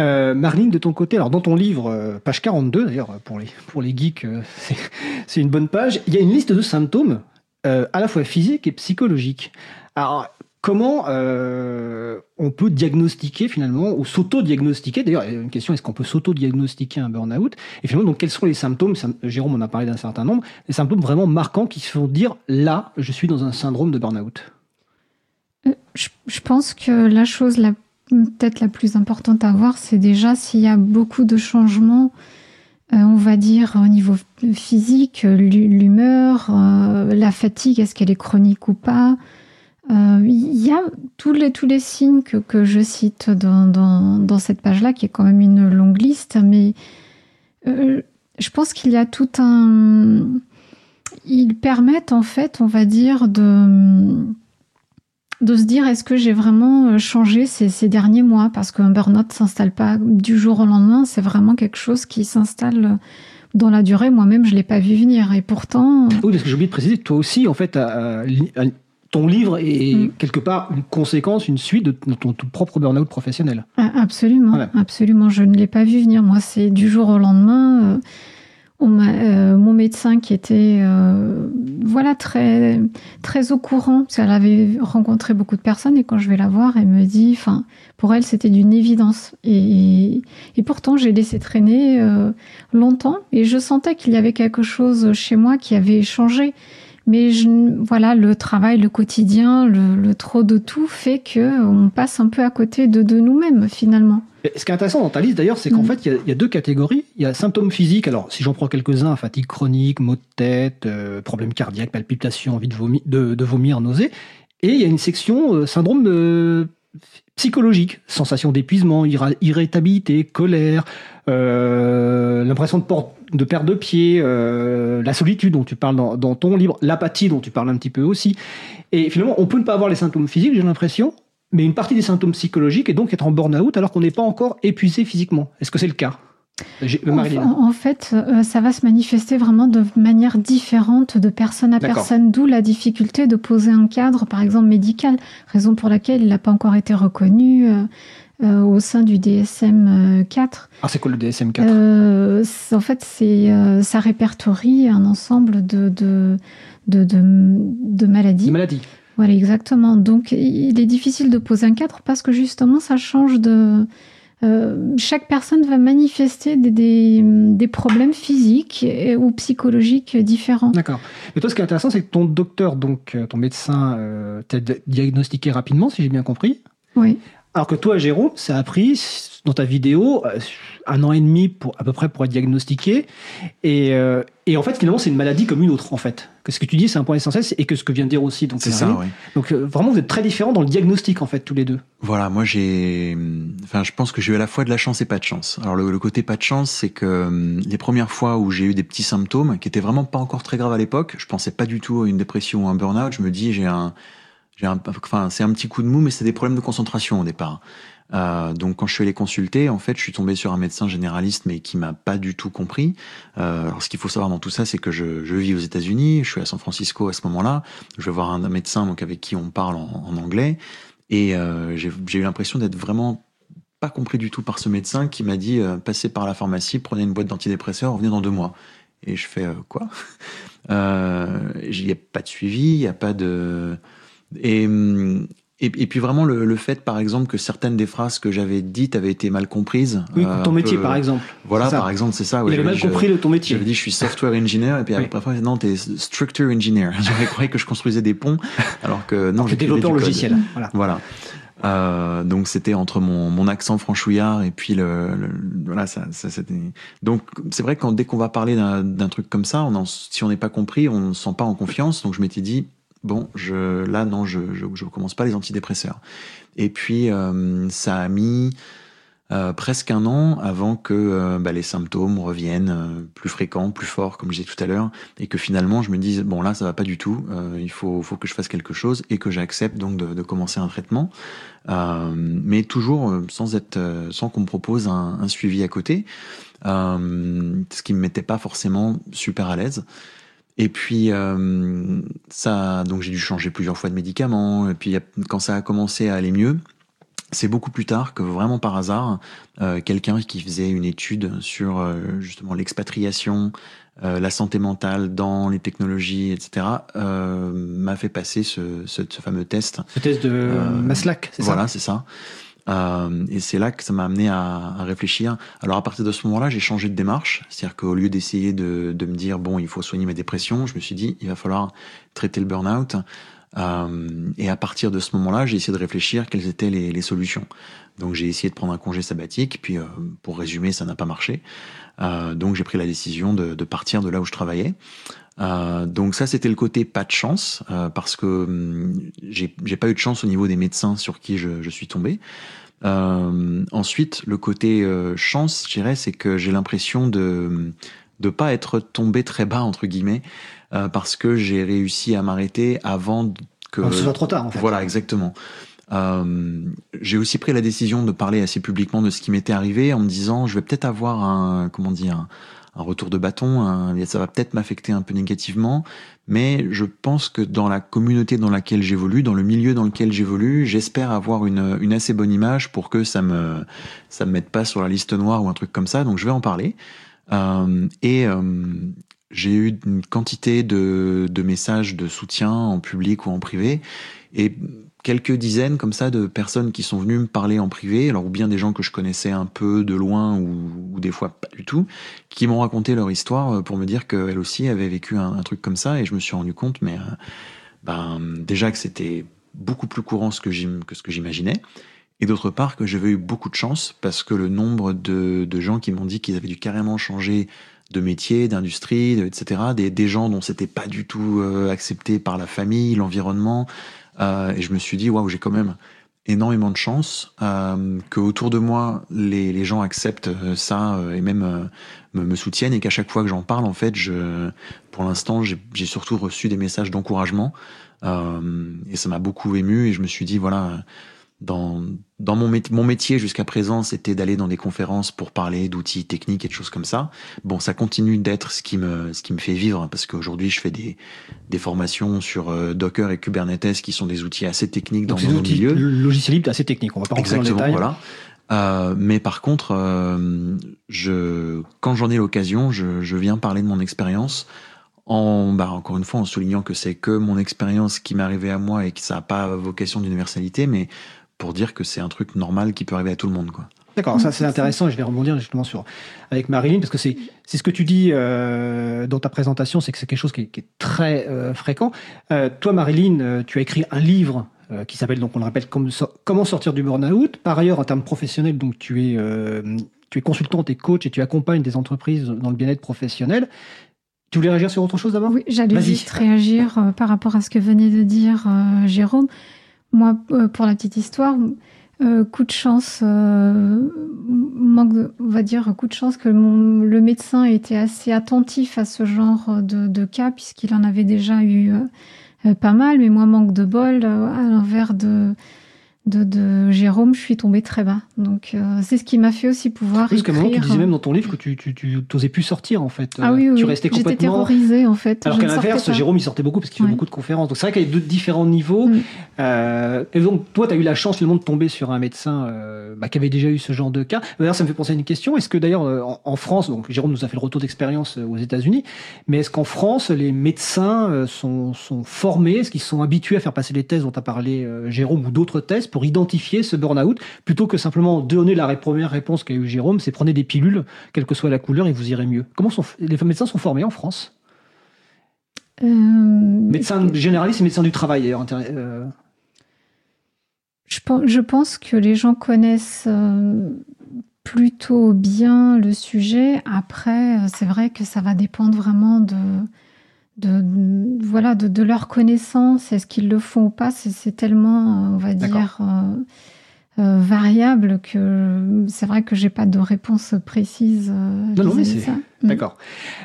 Euh, Marline, de ton côté, alors dans ton livre, euh, page 42 d'ailleurs, pour les, pour geeks, euh, c'est une bonne page, il y a une liste de symptômes euh, à la fois physiques et psychologiques. Alors, comment on peut diagnostiquer finalement, ou s'auto-diagnostiquer, d'ailleurs, une question, est-ce qu'on peut s'auto-diagnostiquer un burn-out? Et finalement, donc, quels sont les symptômes, Jérôme en a parlé d'un certain nombre, les symptômes vraiment marquants qui se font dire, là, je suis dans un syndrome de burn-out je, je pense que la chose la peut-être la plus importante à voir, c'est déjà s'il y a beaucoup de changements, euh, on va dire au niveau physique, l'humeur, euh, la fatigue, est-ce qu'elle est chronique ou pas. Euh, il y a tous les, tous les signes que, que je cite dans, dans, dans cette page-là, qui est quand même une longue liste, mais je pense qu'il y a tout un... Ils permettent en fait, on va dire, de de se dire est-ce que j'ai vraiment euh, changé ces, ces derniers mois? Parce qu'un burn-out s'installe pas du jour au lendemain, c'est vraiment quelque chose qui s'installe euh, dans la durée. Moi-même, je l'ai pas vu venir et pourtant. Oui, parce que j'ai oublié de préciser, toi aussi, en fait, ton livre est mm. quelque part une conséquence, une suite de ton, propre burn-out professionnel. Ah, absolument, absolument. Je ne l'ai pas vu venir. Moi, c'est du jour au lendemain. Euh, euh, mon médecin qui était euh, voilà très très au courant. Parce qu'elle avait rencontré beaucoup de personnes et quand je vais la voir elle me dit enfin pour elle c'était d'une évidence. Et, pourtant j'ai laissé traîner euh, longtemps et je sentais qu'il y avait quelque chose chez moi qui avait changé. Mais voilà le travail le quotidien le, trop de tout fait que on passe un peu à côté de nous-mêmes finalement Ce qui est intéressant dans ta liste d'ailleurs, c'est qu'en mm. fait, il y, a deux catégories. Il y a symptômes physiques. Alors, si j'en prends quelques-uns, fatigue chronique, maux de tête, euh, problèmes cardiaques, palpitations, envie de vomir, de, vomir nausée. Et il y a une section euh, syndrome euh, psychologique, sensation d'épuisement, irritabilité, colère, l'impression de, de perdre de pied, la solitude dont tu parles dans, dans ton livre, l'apathie dont tu parles un petit peu aussi. Et finalement, on peut ne pas avoir les symptômes physiques, j'ai l'impression, mais une partie des symptômes psychologiques est donc être en burn-out alors qu'on n'est pas encore épuisé physiquement. Est-ce que c'est le cas? En, fait, euh, ça va se manifester vraiment de manière différente de personne à personne, d'où la difficulté de poser un cadre, par exemple médical, raison pour laquelle il n'a pas encore été reconnu euh, euh, au sein du DSM 4. Ah, c'est quoi le DSM 4 En fait, c'est ça répertorie un ensemble de, de, de, de maladies. De maladies. Voilà, exactement. Donc, il est difficile de poser un cadre parce que justement, ça change de. Euh, chaque personne va manifester des, des, problèmes physiques ou psychologiques différents. D'accord. Mais toi, ce qui est intéressant, c'est que ton docteur, donc euh, ton médecin, euh, t'a diagnostiqué rapidement, si j'ai bien compris. Oui. Alors que toi, Jérôme, ça a pris dans ta vidéo un an et demi pour à peu près pour être diagnostiqué. Et, euh, et en fait, finalement, c'est une maladie comme une autre, en fait. Que ce que tu dis, c'est un point essentiel, et que ce que vient de dire aussi. Donc, c'est ça, oui. Donc, euh, vraiment, vous êtes très différents dans le diagnostic, en fait, tous les deux. Voilà, moi, j'ai, enfin, je pense que j'ai eu à la fois de la chance et pas de chance. Alors, le, côté pas de chance, c'est que les premières fois où j'ai eu des petits symptômes, qui étaient vraiment pas encore très graves à l'époque, je pensais pas du tout à une dépression ou un burn-out. Je me dis, j'ai un enfin, c'est un petit coup de mou, mais c'est des problèmes de concentration au départ. Euh, donc quand je suis allé consulter, en fait, je suis tombé sur un médecin généraliste, mais qui m'a pas du tout compris. Euh, alors, ce qu'il faut savoir dans tout ça, c'est que je, je, vis aux États-Unis, je suis à San Francisco à ce moment-là. Je vais voir un, médecin donc avec qui on parle en, anglais, et euh, j'ai eu l'impression d'être vraiment pas compris du tout par ce médecin qui m'a dit euh, passez par la pharmacie, prenez une boîte d'antidépresseurs, revenez dans deux mois. Et je fais euh, quoi? Il n'y a pas de suivi, il n'y a pas de et, et, puis vraiment le, fait, par exemple, que certaines des phrases que j'avais dites avaient été mal comprises. Oui, ton métier, par exemple. Voilà, par exemple, c'est ça. Il avait mal compris de ton métier. J'avais dit, je suis software engineer, et puis après, non, t'es structure engineer. J'avais cru que je construisais des ponts, alors que non, j'étais développeur logiciel. Voilà. voilà. Euh, donc c'était entre mon, mon, accent franchouillard et puis le, voilà ça, ça c'était donc c'est vrai que dès qu'on va parler d'un truc comme ça on en, si on n'est pas compris on ne se sent pas en confiance donc je m'étais dit bon, je, là, non, je ne commence pas les antidépresseurs. Et puis, euh, ça a mis euh, presque un an avant que euh, bah, les symptômes reviennent plus fréquents, plus forts, comme je disais tout à l'heure, et que finalement, je me dise, bon, là, ça va pas du tout, il faut, faut que je fasse quelque chose, et que j'accepte donc de, de, commencer un traitement, mais toujours sans, être, sans qu'on me propose un, un, suivi à côté, ce qui me mettait pas forcément super à l'aise. Et puis euh, ça, donc j'ai dû changer plusieurs fois de médicaments. Et puis quand ça a commencé à aller mieux, c'est beaucoup plus tard que vraiment par hasard, euh, quelqu'un qui faisait une étude sur euh, justement l'expatriation, euh, la santé mentale dans les technologies, etc., m'a fait passer ce, ce, ce, fameux test. Ce test de Maslach, c'est ça? Voilà, c'est ça. Euh, et c'est là que ça m'a amené à, à, réfléchir. Alors à partir de ce moment-là, j'ai changé de démarche. C'est-à-dire qu'au lieu d'essayer de, de, me dire, bon, il faut soigner ma dépression, je me suis dit, il va falloir traiter le burn-out. Euh, et à partir de ce moment-là, j'ai essayé de réfléchir quelles étaient les, les solutions. Donc j'ai essayé de prendre un congé sabbatique, puis euh, pour résumer, ça n'a pas marché. Donc j'ai pris la décision de, de, partir de là où je travaillais. Euh, donc ça, c'était le côté pas de chance, euh, parce que hum, j'ai pas eu de chance au niveau des médecins sur qui je, je suis tombé. Euh, ensuite, le côté euh, chance, je dirais, c'est que j'ai l'impression de de pas être tombé très bas entre guillemets, euh, parce que j'ai réussi à m'arrêter avant que. ce soit trop tard, en fait. Voilà, exactement. Euh, j'ai aussi pris la décision de parler assez publiquement de ce qui m'était arrivé en me disant je vais peut-être avoir un comment dire un, retour de bâton, ça va peut-être m'affecter un peu négativement, mais je pense que dans la communauté dans laquelle j'évolue, dans le milieu dans lequel j'évolue, j'espère avoir une, une, assez bonne image pour que ça me ça me mette pas sur la liste noire ou un truc comme ça. Donc je vais en parler. Euh, et euh, j'ai eu une quantité de, de messages de soutien en public ou en privé. Et quelques dizaines comme ça de personnes qui sont venues me parler en privé, alors ou bien des gens que je connaissais un peu de loin ou, des fois pas du tout, qui m'ont raconté leur histoire euh, pour me dire qu'elles aussi avaient vécu un, truc comme ça et je me suis rendu compte, mais euh, ben déjà que c'était beaucoup plus courant que, que ce que j'imaginais. et d'autre part que j'avais eu beaucoup de chance parce que le nombre de, de gens qui m'ont dit qu'ils avaient dû carrément changer de métier, d'industrie, etc., des, des gens dont c'était pas du tout euh, accepté par la famille, l'environnement, et je me suis dit waouh, j'ai quand même énormément de chance euh, que autour de moi les, gens acceptent euh, ça euh, et même euh, me, me, soutiennent et qu'à chaque fois que j'en parle en fait je pour l'instant j'ai surtout reçu des messages d'encouragement et ça m'a beaucoup ému et je me suis dit voilà dans, dans mon, métier, mon métier jusqu'à présent, c'était d'aller dans des conférences pour parler d'outils techniques et de choses comme ça. Bon, ça continue d'être ce qui me ce qui me fait vivre hein, parce qu'aujourd'hui, je fais des des formations sur euh, Docker et Kubernetes qui sont des outils assez techniques dans mon outils, milieu. Logiciel libre assez technique. On va pas rentrer Exactement, dans le détail. voilà. Euh, mais par contre, euh, je, quand j'en ai l'occasion, je, je viens parler de mon expérience en, bah, encore une fois, en soulignant que c'est que mon expérience qui m'est arrivée à moi et que ça n'a pas vocation d'universalité, mais pour dire que c'est un truc normal qui peut arriver à tout le monde. Quoi. D'accord, ça c'est intéressant. Je vais rebondir justement sur avec Marilyn parce que c'est c'est ce que tu dis euh, dans ta présentation, c'est que c'est quelque chose qui est, qui est très euh, fréquent. Euh, toi, Marilyn, euh, tu as écrit un livre euh, qui s'appelle donc on le rappelle comme, comment sortir du burn-out. Par ailleurs, en termes professionnels, donc tu es euh, tu es consultante et coach et tu accompagnes des entreprises dans le bien-être professionnel. Tu voulais réagir sur autre chose d'abord? Oui, j'allais juste réagir euh, par rapport à ce que venait de dire euh, Jérôme. Moi, euh, pour la petite histoire, euh, coup de chance, euh, on va dire coup de chance que le médecin était assez attentif à ce genre de, cas puisqu'il en avait déjà eu pas mal, mais moi manque de bol à l'envers de de, de, Jérôme, je suis tombée très bas. Donc euh, c'est ce qui m'a fait aussi pouvoir Parce qu'à un moment, tu disais même dans ton livre que tu tu, tu t'osais plus sortir en fait. Ah oui, oui, tu oui. restais J'étais complètement. terrorisée en fait. Alors qu'à l'inverse. Jérôme il sortait beaucoup parce qu'il fait Ouais. beaucoup de conférences. Donc c'est vrai qu'il y a deux différents niveaux. Mm. Euh, et donc toi, tu as eu la chance finalement de tomber sur un médecin euh, bah, qui avait déjà eu ce genre de cas. D'ailleurs, ça me fait penser à une question. Est-ce que d'ailleurs euh, en, en France, donc Jérôme nous a fait le retour d'expérience euh, aux États-Unis, mais est-ce qu'en France, les médecins euh, sont, sont formés? Est-ce qu'ils sont habitués à faire passer les tests dont a parlé euh, Jérôme ou d'autres tests pour identifier ce burn-out plutôt que simplement donner la première réponse qu'a eu Jérôme, c'est prenez des pilules, quelle que soit la couleur, et vous irez mieux. Comment sont les médecins sont formés en France? Euh, Médecins généralistes et médecins du travail d'ailleurs. euh, Je pense, je pense que les gens connaissent euh, plutôt bien le sujet. Après, euh, c'est vrai que ça va dépendre vraiment de, de, de- voilà, de, de leur connaissance. Est-ce qu'ils le font ou pas C'est tellement, euh, on va dire, euh, euh, variable que c'est vrai que j'ai pas de réponse précise euh, Non, non, mais ça. Mm. D'accord.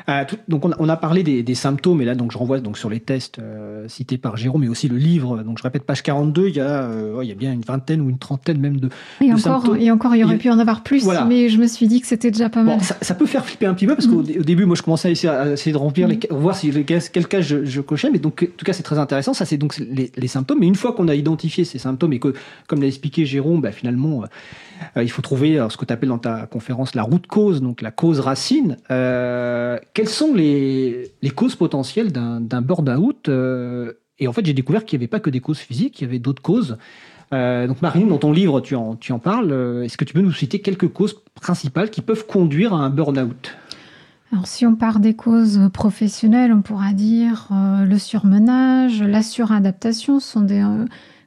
Euh, donc on a, on a parlé des, des symptômes et là donc je renvoie donc sur les tests euh, cités par Jérôme mais aussi le livre. Donc je répète page 42, il y a euh, il y a bien une vingtaine ou une trentaine même de. Et de encore, symptômes. et encore, il y aurait pu en avoir plus, Voilà. mais je me suis dit que c'était déjà pas mal. Bon, ça, ça peut faire flipper un petit peu parce Mm. qu'au au début moi je commençais à essayer, à essayer de remplir Mm. les ca- voir si les quel cas je, je cochais mais donc en tout cas c'est très intéressant ça c'est donc les, les symptômes mais une fois qu'on a identifié ces symptômes et que comme l'a expliqué Jérôme bah, finalement il faut trouver ce que tu appelles dans ta conférence la route cause donc la cause racine Euh, quelles sont les, causes potentielles d'un burn-out euh, et en fait j'ai découvert qu'il n'y avait pas que des causes physiques il y avait d'autres causes euh, donc Marine, dans ton livre, tu en, parles. Euh, Est-ce que tu peux nous citer quelques causes principales qui peuvent conduire à un burn-out? Alors, si on part des causes professionnelles, on pourra dire euh, le surmenage, la suradaptation ce sont euh,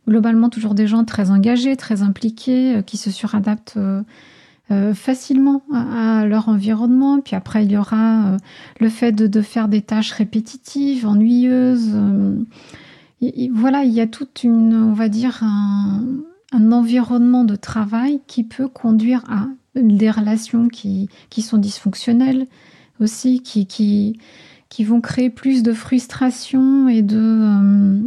globalement toujours des gens très engagés, très impliqués, euh, qui se suradaptent euh, facilement à, à leur environnement. Puis après, il y aura euh, le fait de, de faire des tâches répétitives, ennuyeuses. euh, et- et voilà, il y a toute une, on va dire, un, un environnement de travail qui peut conduire à des relations qui, qui sont dysfonctionnelles aussi, qui, qui, qui vont créer plus de frustration et de...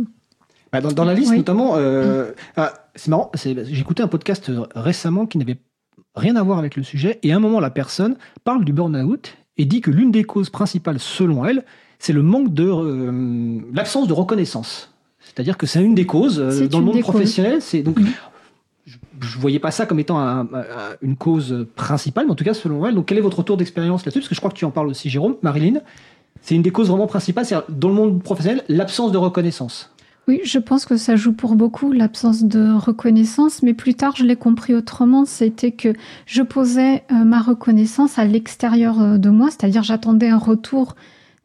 Bah, dans, dans la liste, Oui. notamment, euh, ah, c'est marrant, écouté un podcast récemment qui n'avait rien à voir avec le sujet, et à un moment, la personne parle du burn-out et dit que l'une des causes principales, selon elle, c'est le manque de... euh, l'absence de reconnaissance. C'est-à-dire que c'est une des causes euh, dans le monde professionnel. C'est donc... Mhm. Je je voyais pas ça comme étant un- un- une cause principale, mais en tout cas selon elle. Donc quel est votre retour d'expérience là-dessus? Parce que je crois que tu en parles aussi, Jérôme, Marilyn. C'est une des causes vraiment principales, c'est dans le monde professionnel, l'absence de reconnaissance. Oui, je pense que ça joue pour beaucoup l'absence de reconnaissance, mais plus tard je l'ai compris autrement, c'était que je posais euh, ma reconnaissance à l'extérieur euh, de moi, c'est-à-dire j'attendais un retour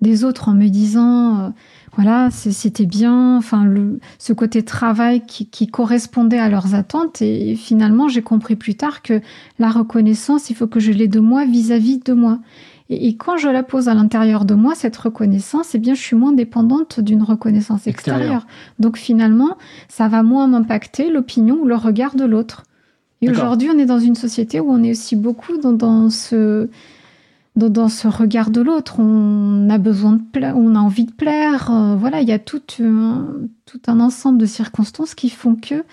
des autres en me disant voilà, c'était bien, enfin, le, ce côté travail qui, qui, correspondait à leurs attentes. Et, finalement, j'ai compris plus tard que la reconnaissance, il faut que je l'ai de moi vis-à-vis de moi. Et, quand je la pose à l'intérieur de moi, cette reconnaissance, eh bien, je suis moins dépendante d'une reconnaissance extérieure. Donc finalement, ça va moins m'impacter l'opinion ou le regard de l'autre. Et aujourd'hui, on est dans une société où on est aussi beaucoup dans, dans ce dans, ce regard de l'autre. On a besoin de plaire, on a envie de plaire. Euh, voilà, il y a tout, tout un ensemble de circonstances qui font que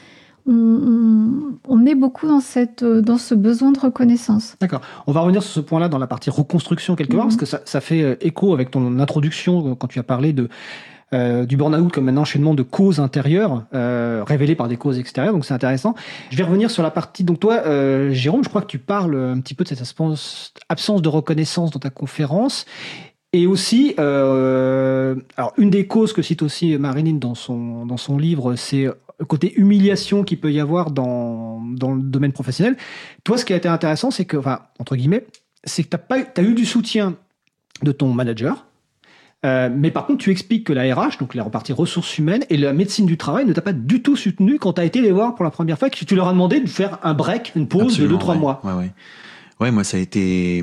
on, est beaucoup dans, cette, dans ce besoin de reconnaissance. D'accord. On va revenir sur ce point-là dans la partie reconstruction quelque part, mhm. parce que ça, ça, fait euh, écho avec ton introduction euh, quand tu as parlé de euh, du burn-out comme un enchaînement de causes intérieures euh, révélées par des causes extérieures. Donc c'est intéressant. Je vais revenir sur la partie. Donc toi, euh, Jérôme, je crois que tu parles un petit peu de cette absence de reconnaissance dans ta conférence. Et aussi, euh, alors une des causes que cite aussi Marilyn dans son, dans son livre, c'est le côté humiliation qu'il peut y avoir dans, dans le domaine professionnel. Toi, ce qui a été intéressant, c'est que, enfin, entre guillemets, c'est que tu as, as eu du soutien de ton manager, euh, mais par contre, tu expliques que la RH, donc la repartie ressources humaines et la médecine du travail ne t'a pas du tout soutenu quand tu as été les voir pour la première fois, que tu leur as demandé de faire un break, une pause de 2-3 mois. Ouais, ouais. Ouais, moi ça a été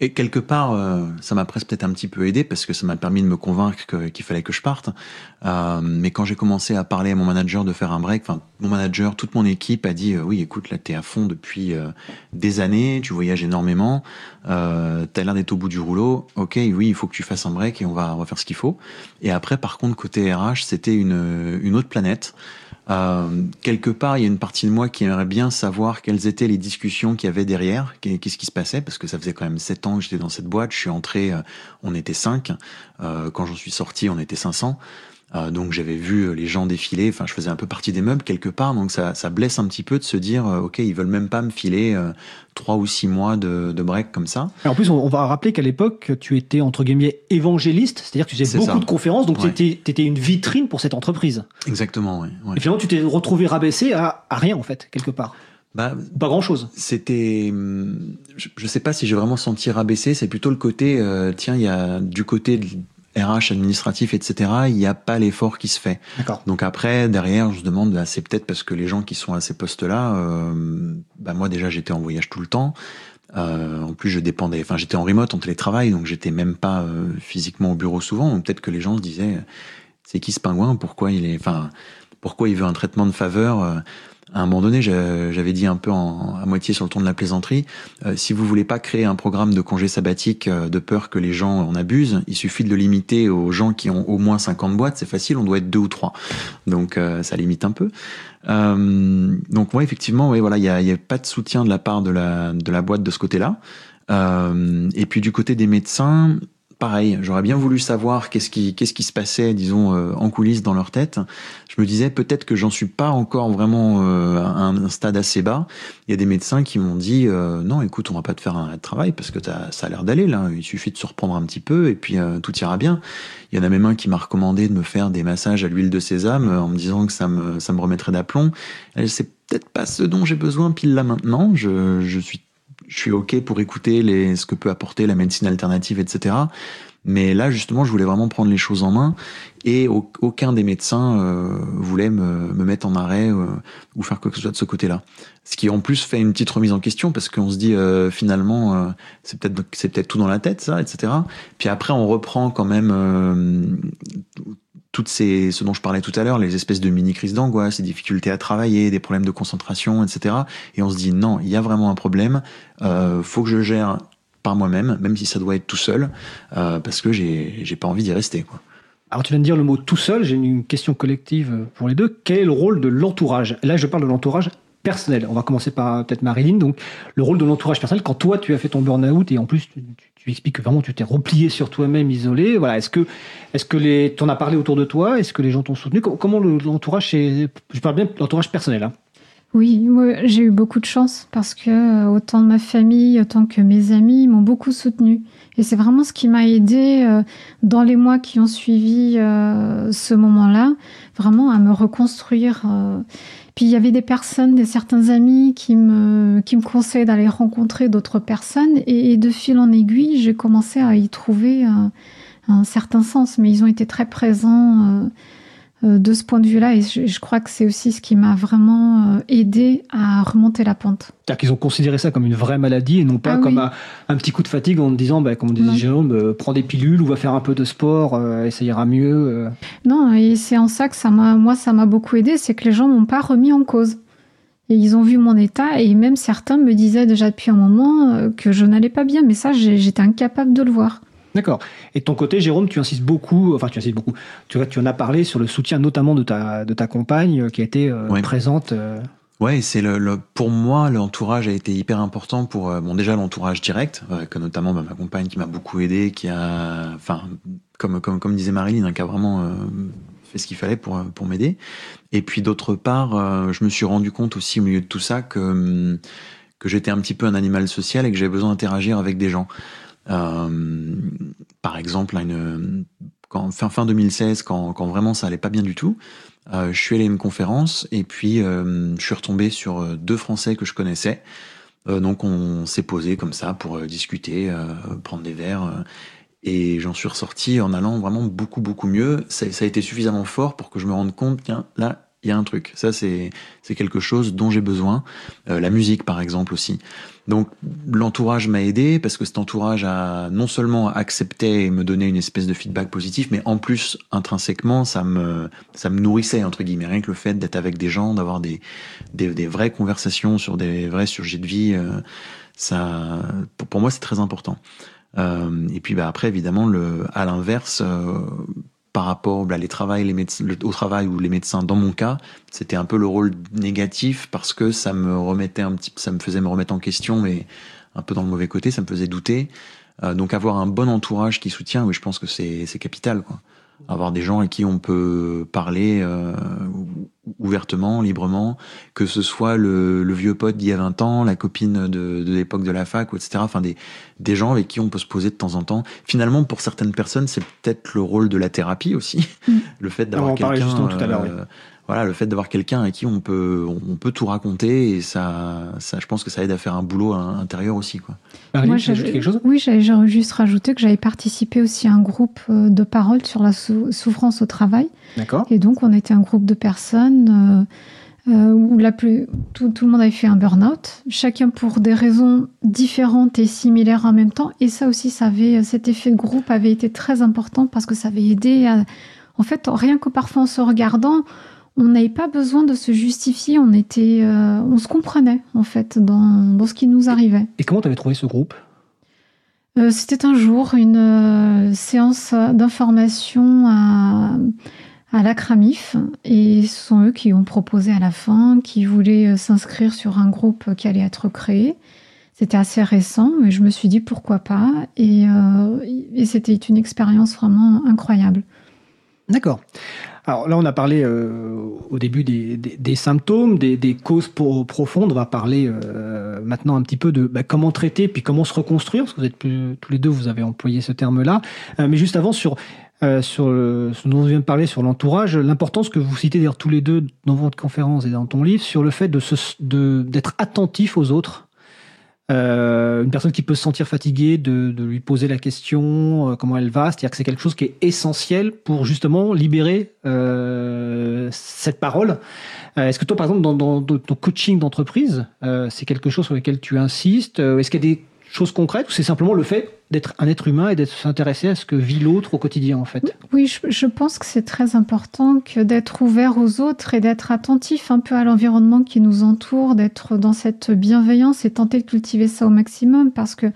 et quelque part euh, ça m'a presque peut-être un petit peu aidé parce que ça m'a permis de me convaincre qu'il fallait que je parte. Euh, mais quand j'ai commencé à parler à mon manager de faire un break, enfin mon manager, toute mon équipe a dit euh, oui, écoute, là t'es à fond depuis euh, des années, tu voyages énormément, euh, t'as l'air d'être au bout du rouleau. Ok, oui, il faut que tu fasses un break et on va on va faire ce qu'il faut. Et après, par contre, côté RH, c'était une une autre planète. Euh, quelque part, il y a une partie de moi qui aimerait bien savoir quelles étaient les discussions qu'il y avait derrière, qu'est-ce qui se passait, parce que ça faisait quand même sept ans que j'étais dans cette boîte. Je suis entré, euh, on était cinq. Euh, quand j'en suis sorti, on était 500. Euh, donc j'avais vu les gens défiler, enfin je faisais un peu partie des meubles quelque part, donc ça, ça blesse un petit peu de se dire, euh, ok, ils veulent même pas me filer euh, trois ou six mois de, de break comme ça. Et en plus, on, va rappeler qu'à l'époque, tu étais entre guillemets évangéliste, c'est-à-dire que tu faisais beaucoup de conférences, donc tu étais, une vitrine pour cette entreprise. Exactement, oui. Et finalement, tu t'es retrouvé rabaissé à, à rien en fait, quelque part. Bah, pas grand chose. C'était, je, je sais pas si j'ai vraiment senti rabaissé. C'est plutôt le côté, tiens, il y a du côté de RH administratif, etc., il n'y a pas l'effort qui se fait. Donc après, derrière, je me demande, bah, c'est peut-être parce que les gens qui sont à ces postes-là, euh, bah, moi déjà j'étais en voyage tout le temps. Euh, en plus, je dépendais, enfin j'étais en remote, en télétravail, donc j'étais même pas euh, physiquement au bureau souvent. Donc peut-être que les gens se disaient, c'est qui ce pingouin? Pourquoi il est, enfin, pourquoi il veut un traitement de faveur? Euh, à un moment donné, j'avais dit un peu en, à moitié sur le ton de la plaisanterie, euh, si vous voulez pas créer un programme de congé sabbatique euh, de peur que les gens en abusent, il suffit de le limiter aux gens qui ont au moins 50 boîtes, c'est facile, on doit être deux ou trois. Donc euh, ça limite un peu. donc ouais, effectivement, ouais, voilà, il y a, y a, pas de soutien de la part de la, de la boîte de ce côté-là. et puis du côté des médecins, pareil, j'aurais bien voulu savoir qu'est-ce qui, qu'est-ce qui se passait, disons, euh, en coulisses dans leur tête. Je me disais peut-être que j'en suis pas encore vraiment euh, à un, stade assez bas. Il y a des médecins qui m'ont dit euh, non, écoute, on va pas te faire un travail parce que ça a l'air d'aller là. Il suffit de se reprendre un petit peu et puis tout ira bien. Il y en a même un qui m'a recommandé de me faire des massages à l'huile de sésame en me disant que ça me, ça me remettrait d'aplomb. C'est peut-être pas ce dont j'ai besoin pile là maintenant. Je, je suis je suis ok pour écouter les, ce que peut apporter la médecine alternative, etc. Mais là, justement, je voulais vraiment prendre les choses en main et aucun des médecins euh, voulait me, me, mettre en arrêt euh, ou faire quoi que ce soit de ce côté-là. Ce qui en plus fait une petite remise en question parce qu'on se dit euh, finalement euh, c'est peut-être c'est peut-être tout dans la tête ça, etc. Puis après on reprend quand même toutes ces, ce dont je parlais tout à l'heure, les espèces de mini crises d'angoisse, les difficultés à travailler, des problèmes de concentration, etc. Et on se dit non, il y a vraiment un problème, euh, faut que je gère par moi-même, même si ça doit être tout seul, euh, parce que j'ai, pas envie d'y rester. Alors tu viens de dire le mot tout seul, j'ai une question collective pour les deux. Quel est le rôle de l'entourage? Là je parle de l'entourage personnel. On va commencer par peut-être Marilyn. Donc le rôle de l'entourage personnel, quand toi tu as fait ton burn-out et en plus tu expliques que vraiment tu t'es replié sur toi-même, isolé. Voilà. Est-ce que, est-ce que les, t'en as parlé autour de toi? Est-ce que les gens t'ont soutenu? Comment l'entourage, c'est, je parle bien de l'entourage personnel. Hein. Oui, j'ai eu beaucoup de chance parce que euh, autant de ma famille, autant que mes amis m'ont beaucoup soutenu. Et c'est vraiment ce qui m'a aidé euh, dans les mois qui ont suivi euh, ce moment-là, vraiment à me reconstruire. Puis il y avait des personnes, des certains amis qui me, qui me conseillaient d'aller rencontrer d'autres personnes. Et, de fil en aiguille, j'ai commencé à y trouver un, un certain sens, mais ils ont été très présents euh, de ce point de vue-là, et je, crois que c'est aussi ce qui m'a vraiment euh, aidé à remonter la pente. C'est-à-dire qu'ils ont considéré ça comme une vraie maladie et non pas ah comme un, petit coup de fatigue en disant, bah, comme disait Jérôme, euh, prends des pilules ou va faire un peu de sport, et ça ira mieux. Non, et c'est en ça que ça m'a, moi, ça m'a beaucoup aidé, c'est que les gens m'ont pas remis en cause. Et ils ont vu mon état et même certains me disaient déjà depuis un moment que je n'allais pas bien, mais ça, j'étais incapable de le voir. D'accord. Et de ton côté, Jérôme, tu insistes beaucoup, enfin tu insistes beaucoup, tu, tu en as parlé sur le soutien notamment de ta, de ta compagne euh, qui a été euh, présente. Euh. Ouais, c'est le, pour moi l'entourage a été hyper important pour bon déjà l'entourage direct, que notamment bah, ma compagne qui m'a beaucoup aidé, qui a, enfin comme comme comme disait Marilyn, hein, qui a vraiment fait ce qu'il fallait pour pour m'aider. Et puis d'autre part, je me suis rendu compte aussi au milieu de tout ça que que j'étais un petit peu un animal social et que j'avais besoin d'interagir avec des gens. Euh, par exemple, fin 2016, quand, quand vraiment ça allait pas bien du tout, euh, je suis allé à une conférence et puis euh, je suis retombé sur deux Français que je connaissais. donc on s'est posé comme ça pour discuter, prendre des verres. et j'en suis ressorti en allant vraiment beaucoup beaucoup mieux. Ça, ça, a été suffisamment fort pour que je me rende compte, tiens, là, il y a un truc. Ça, c'est quelque chose dont j'ai besoin. Euh, la musique, par exemple, aussi. Donc, l'entourage m'a aidé parce que cet entourage a non seulement accepté et me donné une espèce de feedback positif, mais en plus, intrinsèquement, ça me, ça me nourrissait, entre guillemets. Rien que le fait d'être avec des gens, d'avoir des, des, des, vraies conversations sur des vrais sujets de vie, euh, ça, pour, pour moi, c'est très important. Euh, et puis, bah, après, évidemment, le, à l'inverse, euh, par rapport bah, les travail, les au travail ou les médecins. Dans mon cas, c'était un peu le rôle négatif parce que ça me remettait un petit, ça me faisait me remettre en question, mais un peu dans le mauvais côté, ça me faisait douter. Euh, donc avoir un bon entourage qui soutient, oui, je pense que c'est capital. Quoi avoir des gens avec qui on peut parler euh, ouvertement, librement, que ce soit le, le vieux pote d'il y a 20 ans, la copine de, de l'époque de la fac, etc. Enfin, des, des gens avec qui on peut se poser de temps en temps. Finalement, pour certaines personnes, c'est peut-être le rôle de la thérapie aussi, mm. le fait d'avoir quelqu'un. tout à l'heure. Euh, voilà, le fait d'avoir quelqu'un à qui on peut, on peut tout raconter et ça, ça, je pense que ça aide à faire un boulot intérieur aussi, quoi. Moi, quelque chose? Oui, j'avais juste rajouté que j'avais participé aussi à un groupe euh, de parole sur la souffrance au travail. D'accord. Et donc, on était un groupe de personnes euh, euh, où la plus, tout, tout, le monde avait fait un burn-out, chacun pour des raisons différentes et similaires en même temps. Et ça aussi, ça avait, cet effet de groupe avait été très important parce que ça avait aidé à, en fait, rien que parfois en se regardant, on n'avait pas besoin de se justifier, on était, euh, on se comprenait en fait dans, ce qui nous arrivait. Et comment tu avais trouvé ce groupe? Euh, C'était un jour une euh, séance d'information à, à l'ACRAMIF et ce sont eux qui ont proposé à la fin, qui voulaient s'inscrire sur un groupe qui allait être créé. C'était assez récent, mais je me suis dit pourquoi pas et c'était une expérience vraiment incroyable. D'accord. Alors là, on a parlé euh, au début des, symptômes, des, causes profondes. On va parler euh, maintenant un petit peu de bah, comment traiter, puis comment se reconstruire, parce que vous êtes tous les deux, vous avez employé ce terme-là. Euh, mais juste avant, sur, sur ce dont on vient de parler, sur l'entourage, l'importance que vous citez d'ailleurs tous les deux dans votre conférence et dans ton livre, sur le fait d'être de, d'être attentif aux autres euh, une personne qui peut se sentir fatiguée, de, de lui poser la question euh, comment elle va, c'est-à-dire que c'est quelque chose qui est essentiel pour justement libérer euh, cette parole. Euh, est-ce que toi, par exemple, dans, dans, dans ton coaching d'entreprise, c'est quelque chose sur lequel tu insistes Est-ce qu'il y a des choses concrètes ou c'est simplement le fait d'être un être humain et d'être s'intéresser à ce que vit l'autre au quotidien en fait? Oui, je, pense que c'est très important que d'être ouvert aux autres et d'être attentif un peu à l'environnement qui nous entoure, d'être dans cette bienveillance et tenter de cultiver ça au maximum parce que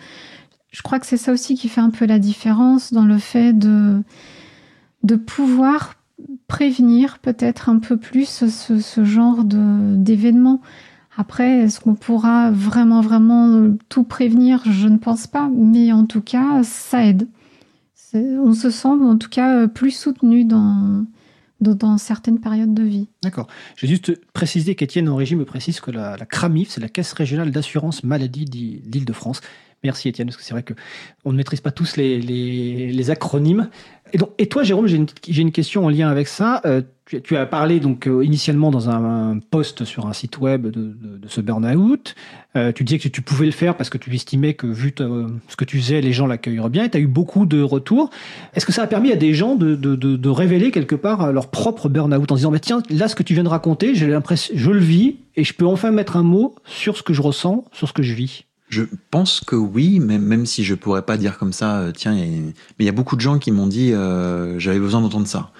je crois que c'est ça aussi qui fait un peu la différence dans le fait de, de pouvoir prévenir peut-être un peu plus ce, ce genre d'événements. Après, est-ce qu'on pourra vraiment, vraiment tout prévenir? Je ne pense pas, mais en tout cas, ça aide. On se sent en tout cas plus soutenu dans, certaines périodes de vie. D'accord. Je vais juste préciser qu'Étienne Henri me précise que la, la CRAMIF, c'est la Caisse régionale d'assurance maladie d'Île-de-France. Merci Étienne, parce que c'est vrai qu'on ne maîtrise pas tous les, les, acronymes. Et, donc, et toi, Jérôme, j'ai une, une, question en lien avec ça. Euh, tu, as parlé donc euh, initialement dans un, post sur un site web de, ce burn-out. Euh, tu disais que tu pouvais le faire parce que tu estimais que vu ce que tu faisais, les gens l'accueilleraient bien. Et tu as eu beaucoup de retours. Est-ce que ça a permis à des gens de, révéler quelque part leur propre burn-out en disant bah, tiens, là, ce que tu viens de raconter, j'ai l'impression, je le vis et je peux enfin mettre un mot sur ce que je ressens, sur ce que je vis? Je pense que oui, même, même si je pourrais pas dire comme ça, euh, tiens, mais il y a beaucoup de gens qui m'ont dit euh, j'avais besoin d'entendre ça.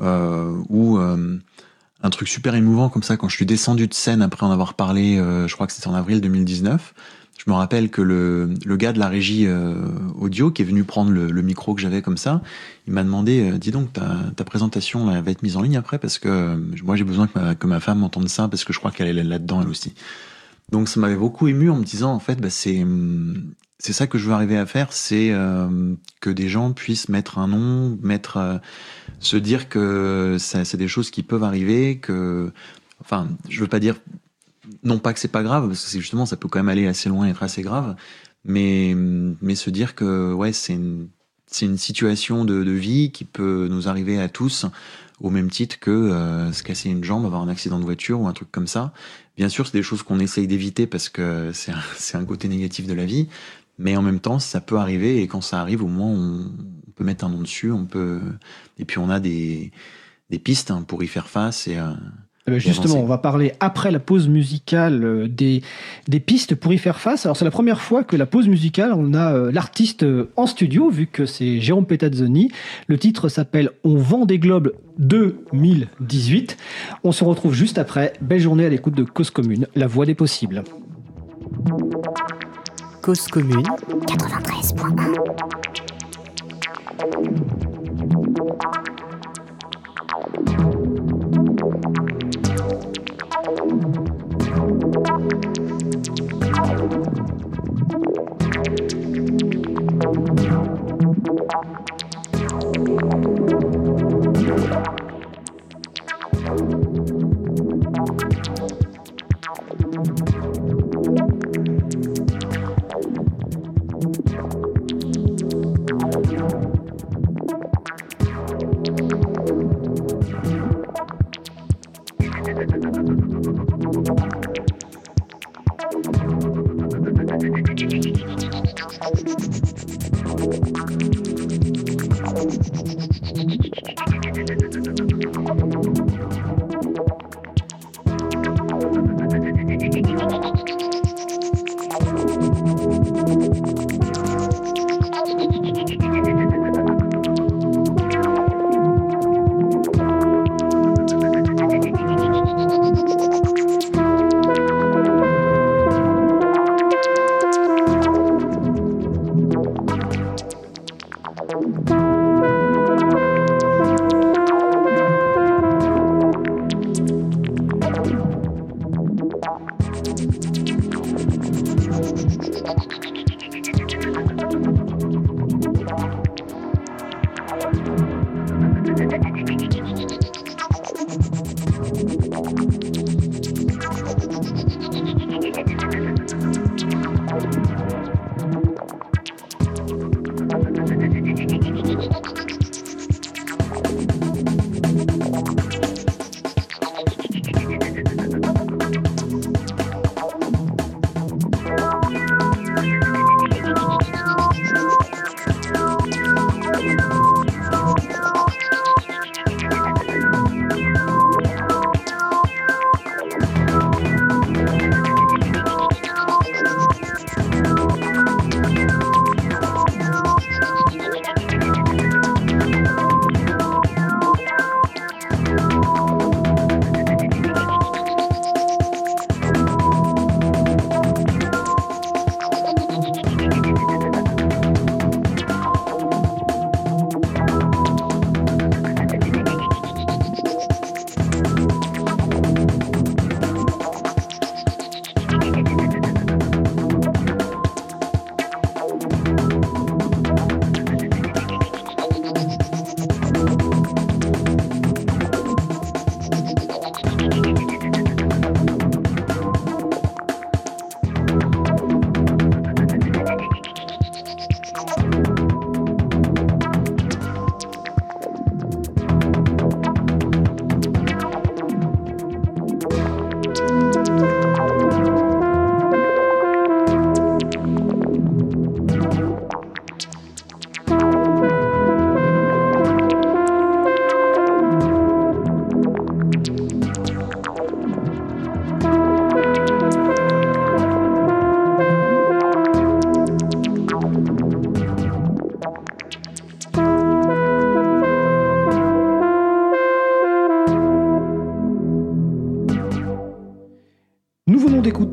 Euh, ou un truc super émouvant comme ça, quand je suis descendu de scène après en avoir parlé, je crois que c'était en avril 2019, je me rappelle que le, le gars de la régie audio qui est venu prendre le, micro que j'avais comme ça, il m'a demandé dis donc, ta, ta présentation va être mise en ligne après parce que moi j'ai besoin que ma, que ma femme entende ça parce que je crois qu'elle est là-dedans elle aussi. Donc ça m'avait beaucoup ému en me disant en fait bah, c'est c'est ça que je veux arriver à faire, c'est euh, que des gens puissent mettre un nom, mettre euh, se dire que c'est des choses qui peuvent arriver, que enfin je veux pas dire non pas que c'est pas grave parce que justement ça peut quand même aller assez loin et être assez grave, mais mais se dire que ouais c'est une c'est une situation de, de, vie qui peut nous arriver à tous au même titre que euh, se casser une jambe, avoir un accident de voiture ou un truc comme ça. Bien sûr, c'est des choses qu'on essaye d'éviter parce que c'est un, côté négatif de la vie, mais en même temps, ça peut arriver et quand ça arrive, au moins, on, peut mettre un nom dessus, on peut, et puis on a des, des pistes hein, pour y faire face et, euh, eh ben, justement, on va parler après la pause musicale euh, des, des pistes pour y faire face. Alors c'est la première fois que la pause musicale, on a euh, l'artiste euh, en studio, vu que c'est Jérôme Petazzoni. Le titre s'appelle On vend des globes 2018. On se retrouve juste après. Belle journée à l'écoute de Cause Commune, la voix des possibles. Cause Commune 93.1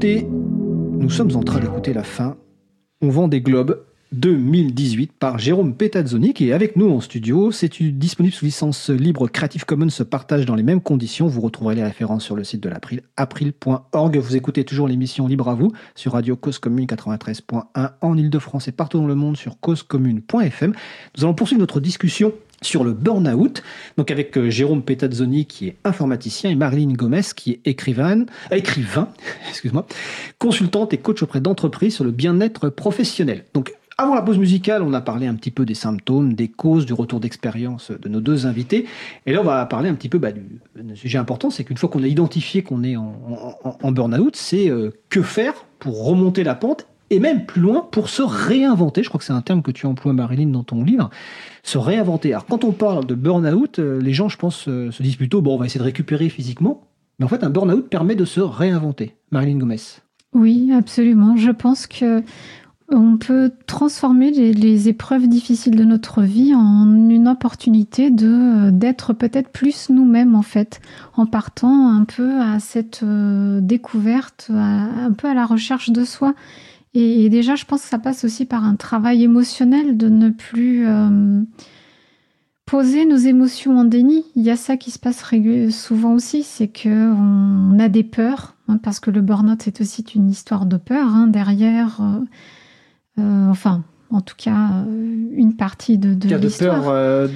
d'écouter, nous sommes en train d'écouter la fin. On vend des globes 2018 par Jérôme Petazzoni qui est avec nous en studio. C'est disponible sous licence libre Creative Commons se partage dans les mêmes conditions. Vous retrouverez les références sur le site de l'April, april.org. Vous écoutez toujours l'émission Libre à vous sur Radio Cause Commune 93.1 en Ile-de-France et partout dans le monde sur causecommune.fm. Nous allons poursuivre notre discussion sur le burn-out, donc avec euh, Jérôme Petazzoni qui est informaticien et Marilyn Gomez qui est écrivain, euh, écrivain excuse-moi, consultante et coach auprès d'entreprises sur le bien-être professionnel. Donc avant la pause musicale, on a parlé un petit peu des symptômes, des causes, du retour d'expérience de nos deux invités. Et là, on va parler un petit peu bah, du, sujet important, c'est qu'une fois qu'on a identifié qu'on est en, en, burn-out, c'est euh, que faire pour remonter la pente et même plus loin pour se réinventer. Je crois que c'est un terme que tu emploies, Marilyn, dans ton livre. Se réinventer. Alors, quand on parle de burn-out, euh, les gens, je pense, euh, se disent plutôt, bon, on va essayer de récupérer physiquement. Mais en fait, un burn-out permet de se réinventer. Marilyn Gomez. Oui, absolument. Je pense que on peut transformer les, épreuves difficiles de notre vie en une opportunité de d'être peut-être plus nous-mêmes en fait, en partant un peu à cette euh, découverte, un peu à la recherche de soi. Et, déjà, je pense que ça passe aussi par un travail émotionnel de ne plus euh, poser nos émotions en déni. Il y a ça qui se passe souvent aussi, c'est que on a des peurs, hein, parce que le burn-out c'est aussi une histoire de peur hein, derrière. Euh, euh, enfin, en tout cas, une partie de, de l'histoire. de peur euh,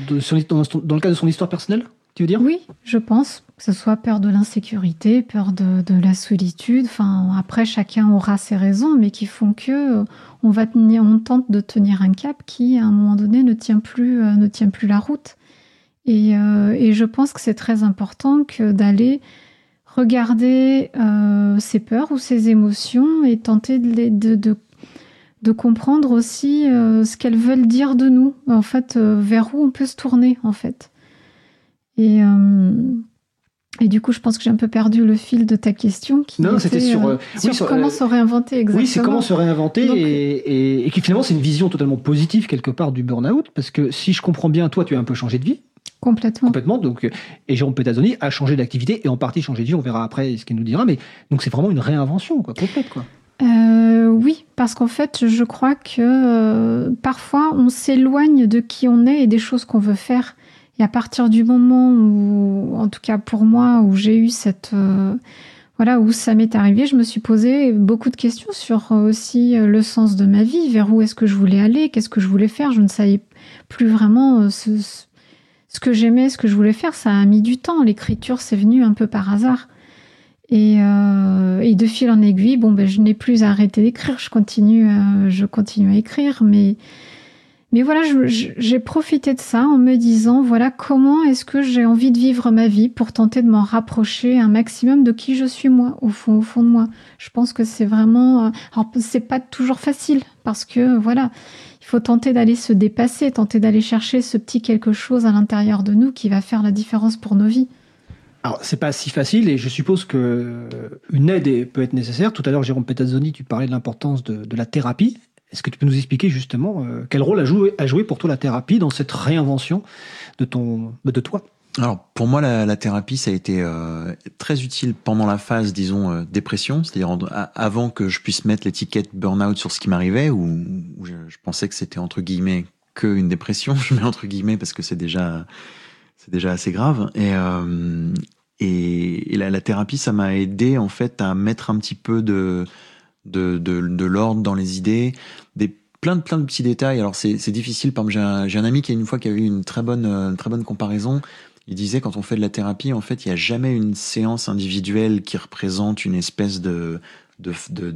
dans, le cas de son histoire personnelle, tu veux dire? Oui, je pense que ce soit peur de l'insécurité, peur de, la solitude. Enfin, après, chacun aura ses raisons, mais qui font que on va on tente de tenir un cap qui, à un moment donné, ne tient plus, plus la route. Et, je pense que c'est très important d'aller regarder ses peurs ou ses émotions et tenter de, comprendre aussi euh, ce qu'elles veulent dire de nous, en fait, euh, vers où on peut se tourner, en fait. Et, euh, et du coup, je pense que j'ai un peu perdu le fil de ta question. Qui non, c'était sur, comment se réinventer exactement. Oui, c'est comment se réinventer et, et, qui finalement c'est une vision totalement positive quelque part du burn-out parce que si je comprends bien, toi, tu as un peu changé de vie. Complètement. Complètement. Donc, et Jérôme Petazzoni a changé d'activité et en partie changé de vie. On verra après ce qu'il nous dira. Mais donc c'est vraiment une réinvention quoi, complète quoi. Euh, oui, parce qu'en fait, je crois que euh, parfois on s'éloigne de qui on est et des choses qu'on veut faire. Et à partir du moment où, en tout cas pour moi, où j'ai eu cette euh, voilà où ça m'est arrivé, je me suis posé beaucoup de questions sur aussi le sens de ma vie, vers où est-ce que je voulais aller, qu'est-ce que je voulais faire. Je ne savais plus vraiment ce, que j'aimais, ce que je voulais faire. Ça a mis du temps. L'écriture, c'est venu un peu par hasard. Euh, et, de fil en aiguille, bon, ben, je n'ai plus arrêté d'écrire, je continue, euh, je continue à écrire, mais, mais voilà, j'ai profité de ça en me disant, voilà, comment est-ce que j'ai envie de vivre ma vie pour tenter de m'en rapprocher un maximum de qui je suis moi, au fond, au fond de moi. Je pense que c'est vraiment, euh, alors c'est pas toujours facile parce que voilà, il faut tenter d'aller se dépasser, tenter d'aller chercher ce petit quelque chose à l'intérieur de nous qui va faire la différence pour nos vies. Alors, c'est pas si facile et je suppose que euh, une aide peut être nécessaire. Tout à l'heure, Jérôme Petazzoni, tu parlais de l'importance de, la thérapie. Est-ce que tu peux nous expliquer justement euh, quel rôle a joué, pour toi la thérapie dans cette réinvention de, ton, de toi? Alors pour moi la, thérapie ça a été euh, très utile pendant la phase disons dépression, c'est-à-dire avant que je puisse mettre l'étiquette burn-out sur ce qui m'arrivait où, je, pensais que c'était entre guillemets que une dépression, je mets entre guillemets parce que c'est déjà déjà assez grave. Et, euh, et, la, thérapie, ça m'a aidé en fait à mettre un petit peu de, de, de, l'ordre dans les idées, des plein de plein de petits détails. Alors c'est difficile. Par exemple, j'ai un, ami qui a une fois qui a eu une très bonne une très bonne comparaison. Il disait quand on fait de la thérapie, en fait, il n'y a jamais une séance individuelle qui représente une espèce de de, de,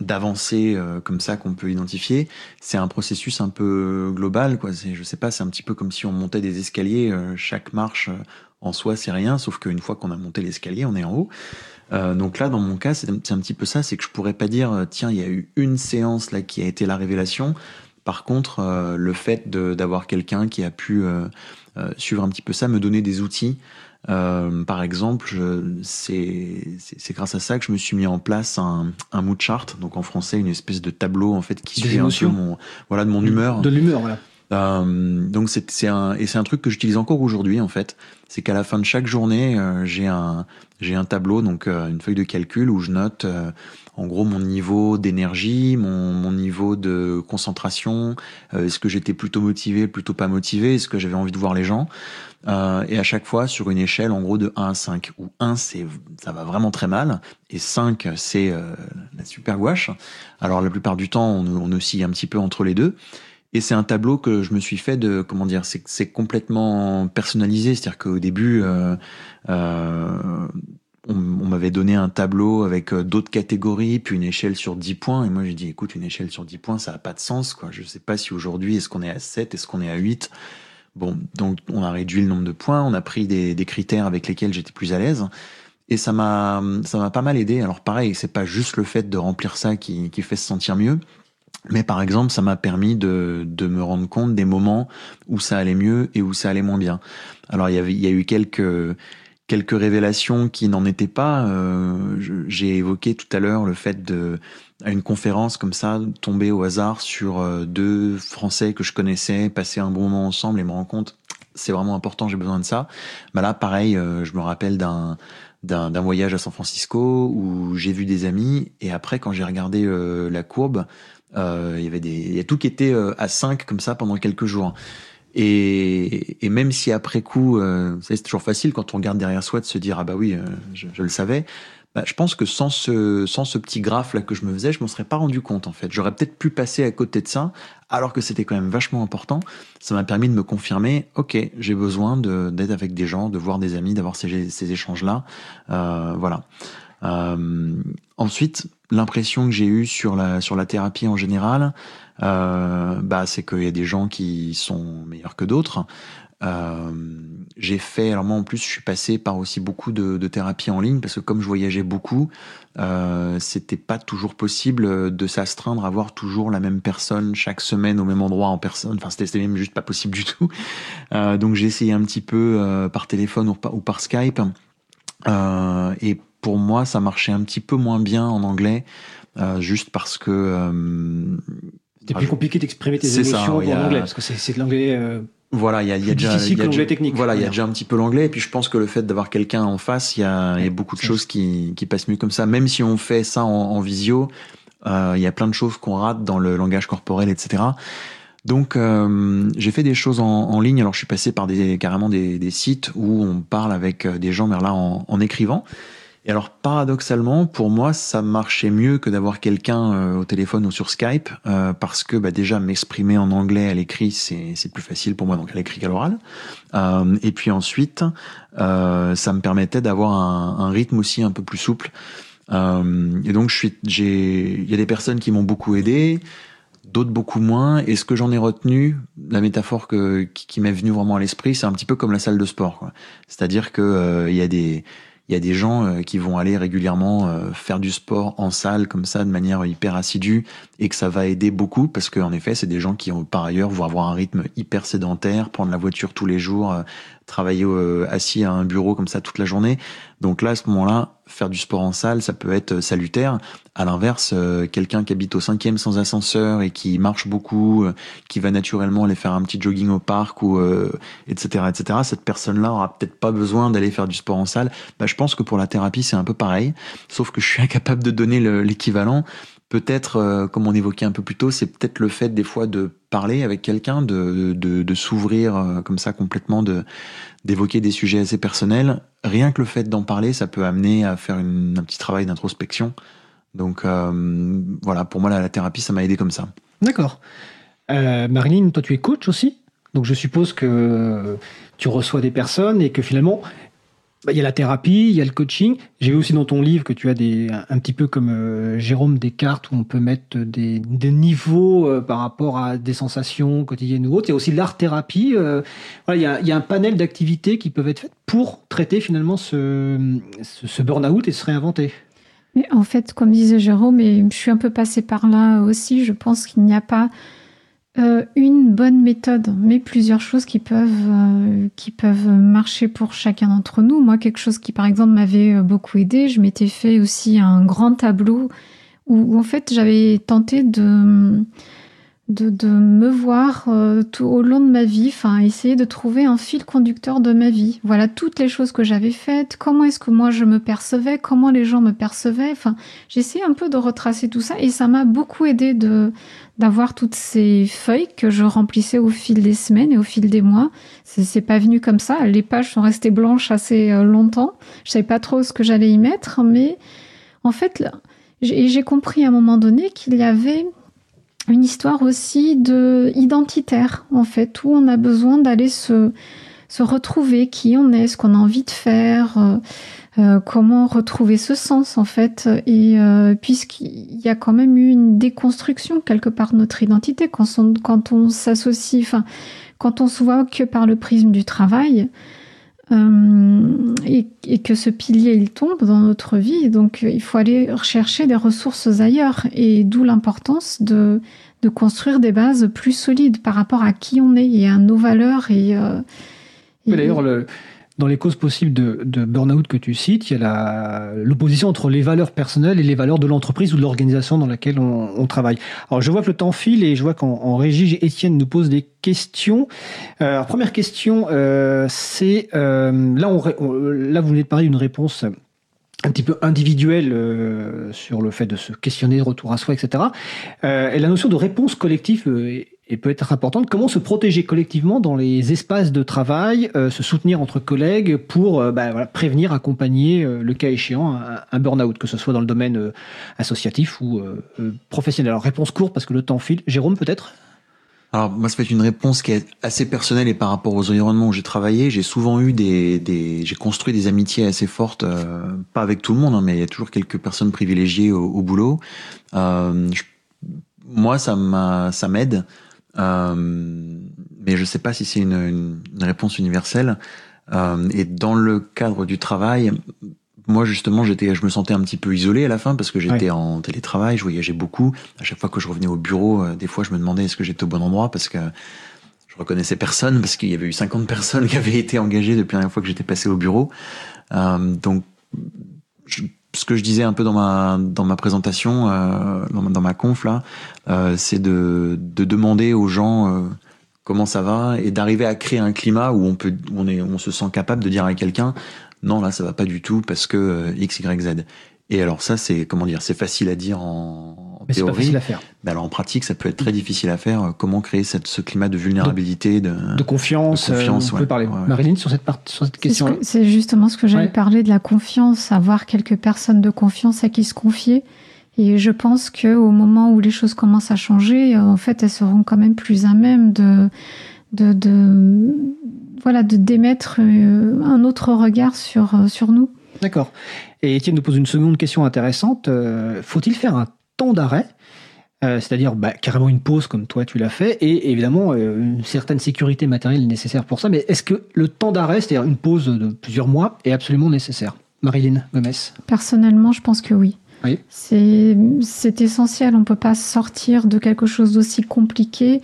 d'avancées euh, comme ça qu'on peut identifier. C'est un processus un peu global, quoi. C'est, je sais pas, c'est un petit peu comme si on montait des escaliers. Euh, chaque marche euh, en soi, c'est rien, sauf qu'une fois qu'on a monté l'escalier, on est en haut. Donc là, dans mon cas, c'est, un petit peu ça, c'est que je pourrais pas dire, tiens, il y a eu une séance là qui a été la révélation. Par contre, le fait d'avoir quelqu'un qui a pu suivre un petit peu ça, me donner des outils euh, par exemple, c'est grâce à ça que je me suis mis en place un, un mood chart, donc en français une espèce de tableau en fait qui suit un peu mon voilà de mon humeur. De l'humeur, voilà. Euh, donc c'est un et c'est un truc que j'utilise encore aujourd'hui en fait. C'est qu'à la fin de chaque journée, euh, j'ai un j'ai un tableau donc euh, une feuille de calcul où je note euh, en gros mon niveau d'énergie, mon, mon niveau de concentration, est-ce que j'étais plutôt motivé, plutôt pas motivé, est-ce que j'avais envie de voir les gens. et à chaque fois sur une échelle en gros de 1 à 5 où 1 c'est ça va vraiment très mal et 5 c'est la super gouache. Alors la plupart du temps on, on oscille un petit peu entre les deux. Et c'est un tableau que je me suis fait de comment dire, c'est complètement personnalisé, c'est-à-dire qu'au début, euh, euh, on, m'avait donné un tableau avec euh, d'autres catégories, puis une échelle sur 10 points, et moi j'ai dit, écoute, une échelle sur 10 points, ça n'a pas de sens, quoi. Je sais pas si aujourd'hui, est-ce qu'on est à 7, est-ce qu'on est à 8 Bon, donc on a réduit le nombre de points, on a pris des, des critères avec lesquels j'étais plus à l'aise. Et ça m'a, ça m'a pas mal aidé. Alors pareil, c'est pas juste le fait de remplir ça qui, qui fait se sentir mieux. Mais par exemple, ça m'a permis de, de, me rendre compte des moments où ça allait mieux et où ça allait moins bien. Alors il y, avait, il y a eu quelques, quelques révélations qui n'en étaient pas. Euh, J'ai évoqué tout à l'heure le fait de, à une conférence comme ça, tomber au hasard sur euh, deux Français que je connaissais, passer un bon moment ensemble et me rendre compte, c'est vraiment important, j'ai besoin de ça. Bah là, pareil, euh, je me rappelle d'un d'un voyage à San Francisco où j'ai vu des amis et après quand j'ai regardé euh, la courbe il y avait des, il y a tout qui était euh, à 5 comme ça pendant quelques jours. Et, même si après coup, euh, c'est toujours facile quand on regarde derrière soi de se dire ah bah oui, euh, je, le savais. Bah, je pense que sans ce, sans ce petit graphe là que je me faisais, je m'en serais pas rendu compte en fait. J'aurais peut-être pu passer à côté de ça, alors que c'était quand même vachement important. Ça m'a permis de me confirmer, ok, j'ai besoin d'être avec des gens, de voir des amis, d'avoir ces, ces échanges là, euh, voilà. Euh, ensuite, l'impression que j'ai eue sur la, sur la thérapie en général, euh, bah, c'est qu'il y a des gens qui sont meilleurs que d'autres. Euh, j'ai fait, alors moi en plus, je suis passé par aussi beaucoup de, de thérapies en ligne parce que comme je voyageais beaucoup, euh, c'était pas toujours possible de s'astreindre à voir toujours la même personne chaque semaine au même endroit en personne. Enfin, c'était même juste pas possible du tout. Donc j'ai essayé un petit peu par téléphone ou par, ou par Skype. Et pour moi, ça marchait un petit peu moins bien en anglais, euh, juste parce que. Euh, C'était plus compliqué d'exprimer tes émotions ça, en a... anglais, parce que c'est de l'anglais. Euh, voilà, il y a, y a déjà, y a déjà technique. Voilà, il y a déjà un petit peu l'anglais, et puis je pense que le fait d'avoir quelqu'un en face, il y a, y a beaucoup de choses qui, qui passent mieux comme ça. Même si on fait ça en, en visio, il y a plein de choses qu'on rate dans le langage corporel, etc. Donc euh, j'ai fait des choses en, en, ligne. Alors je suis passé par des carrément des, des, sites où on parle avec des gens, mais là en, en écrivant. Et alors paradoxalement, pour moi, ça marchait mieux que d'avoir quelqu'un euh, au téléphone ou sur Skype, euh, parce que bah, déjà m'exprimer en anglais à l'écrit, c'est plus facile pour moi, donc à l'écrit qu'à l'oral. Euh, et puis ensuite, euh, ça me permettait d'avoir un, un, rythme aussi un peu plus souple. Euh, et donc je suis, j'ai, il y a des personnes qui m'ont beaucoup aidé, d'autres beaucoup moins. Et ce que j'en ai retenu, la métaphore que, qui, qui m'est venue vraiment à l'esprit, c'est un petit peu comme la salle de sport. C'est-à-dire que euh, il y a des il y a des gens euh, qui vont aller régulièrement euh, faire du sport en salle comme ça de manière hyper assidue et que ça va aider beaucoup parce qu'en effet, c'est des gens qui ont par ailleurs vont avoir un rythme hyper sédentaire, prendre la voiture tous les jours, euh, travailler euh, assis à un bureau comme ça toute la journée. Donc là, à ce moment-là, faire du sport en salle, ça peut être salutaire. À l'inverse, euh, quelqu'un qui habite au cinquième sans ascenseur et qui marche beaucoup, euh, qui va naturellement aller faire un petit jogging au parc ou etc etc. Cette personne-là aura peut-être pas besoin d'aller faire du sport en salle. Bah, je pense que pour la thérapie, c'est un peu pareil, sauf que je suis incapable de donner l'équivalent peut-être, euh, comme on évoquait un peu plus tôt, c'est peut-être le fait des fois de parler avec quelqu'un, de, s'ouvrir euh, comme ça complètement, d'évoquer des sujets assez personnels. Rien que le fait d'en parler, ça peut amener à faire un petit travail d'introspection. Donc euh, voilà, pour moi, la, la thérapie, ça m'a aidé comme ça. D'accord. Marilyn, toi, tu es coach aussi? Donc je suppose que tu reçois des personnes et que finalement, bah, y a la thérapie, il y a le coaching. J'ai vu aussi dans ton livre que tu as un, petit peu comme euh, Jérôme des cartes où on peut mettre des, niveaux euh, par rapport à des sensations quotidiennes ou autres. Il y a aussi l'art-thérapie. Euh, voilà, il, y a, un panel d'activités qui peuvent être faites pour traiter finalement ce, burn-out et se réinventer. Mais en fait, comme disait Jérôme, et je suis un peu passée par là aussi, je pense qu'il n'y a pas euh, une bonne méthode, mais plusieurs choses qui peuvent, euh, qui peuvent marcher pour chacun d'entre nous. Moi, quelque chose qui, par exemple, m'avait euh, beaucoup aidé, je m'étais fait aussi un grand tableau où, où en fait, j'avais tenté de, de, me voir euh, tout au long de ma vie, enfin essayer de trouver un fil conducteur de ma vie. Voilà toutes les choses que j'avais faites, comment est-ce que moi je me percevais, comment les gens me percevaient. Enfin, j'essaie un peu de retracer tout ça et ça m'a beaucoup aidé de d'avoir toutes ces feuilles que je remplissais au fil des semaines et au fil des mois. C'est pas venu comme ça. Les pages sont restées blanches assez euh, longtemps. Je savais pas trop ce que j'allais y mettre, mais en fait, j'ai compris à un moment donné qu'il y avait une histoire aussi de identitaire en fait où on a besoin d'aller se se retrouver qui on est, ce qu'on a envie de faire, euh, euh, comment retrouver ce sens en fait. Et euh, puisqu'il y a quand même eu une déconstruction quelque part de notre identité quand on, quand on s'associe, enfin quand on se voit que par le prisme du travail. Et, et, que ce pilier il tombe dans notre vie, donc il faut aller rechercher des ressources ailleurs, et d'où l'importance de de construire des bases plus solides par rapport à qui on est et à nos valeurs. Et, euh, D'ailleurs, dans les causes possibles de, burn-out que tu cites, il y a l'opposition entre les valeurs personnelles et les valeurs de l'entreprise ou de l'organisation dans laquelle on, travaille. Alors, je vois que le temps file et je vois qu'en régie, Étienne nous pose des questions. Euh, première question, euh, c'est là, on, là, vous venez de parler d'une réponse un petit peu individuel euh, sur le fait de se questionner, retour à soi, etc. Euh, et la notion de réponse collective euh, peut être importante. Comment se protéger collectivement dans les espaces de travail, se soutenir entre collègues pour bah, prévenir, accompagner, le cas échéant, un, un burn-out, que ce soit dans le domaine associatif ou professionnel. Alors réponse courte parce que le temps file. Jérôme peut-être? Alors moi, ça fait une réponse qui est assez personnelle et par rapport aux environnements où j'ai travaillé, j'ai souvent eu des, des j'ai construit des amitiés assez fortes, euh, pas avec tout le monde, hein, mais il y a toujours quelques personnes privilégiées au, au boulot. Euh, moi, ça m'a, ça m'aide, euh, mais je sais pas si c'est une, une, une, réponse universelle. Euh, et dans le cadre du travail, moi justement j'étais je me sentais un petit peu isolé à la fin parce que j'étais en télétravail je voyageais beaucoup. À chaque fois que je revenais au bureau euh, des fois je me demandais est-ce que j'étais au bon endroit parce que je reconnaissais personne parce qu'il y avait eu 50 personnes qui avaient été engagées depuis la dernière fois que j'étais passé au bureau. Euh, donc ce que je disais un peu dans ma dans ma présentation euh, dans, ma, dans, conf là euh, c'est de de demander aux gens euh, comment ça va et d'arriver à créer un climat où on peut où on est on se sent capable de dire à quelqu'un non là ça va pas du tout parce que x y z. Et alors ça c'est comment dire, c'est facile à dire en, Mais théorie. Pas facile à faire. Mais alors en pratique ça peut être très difficile à faire. Comment créer cette, ce climat de vulnérabilité, de, de confiance. De confiance euh, on peut parler. Ouais, Marilyn sur cette part, sur cette question. C'est justement ce que j'allais parler de la confiance, avoir quelques personnes de confiance à qui se confier. Et je pense que au moment où les choses commencent à changer, euh, en fait, elles seront quand même plus à même de de, de voilà, de démettre euh, un autre regard sur, sur nous. D'accord. Et Étienne nous pose une seconde question intéressante. Euh, faut-il faire un temps d'arrêt c'est-à-dire bah, carrément une pause comme toi tu l'as fait, et évidemment une certaine sécurité matérielle nécessaire pour ça. Mais est-ce que le temps d'arrêt, c'est-à-dire une pause de plusieurs mois, est absolument nécessaire? Marilyn Gomez Personnellement, je pense que oui. Oui. C'est essentiel. On ne peut pas sortir de quelque chose d'aussi compliqué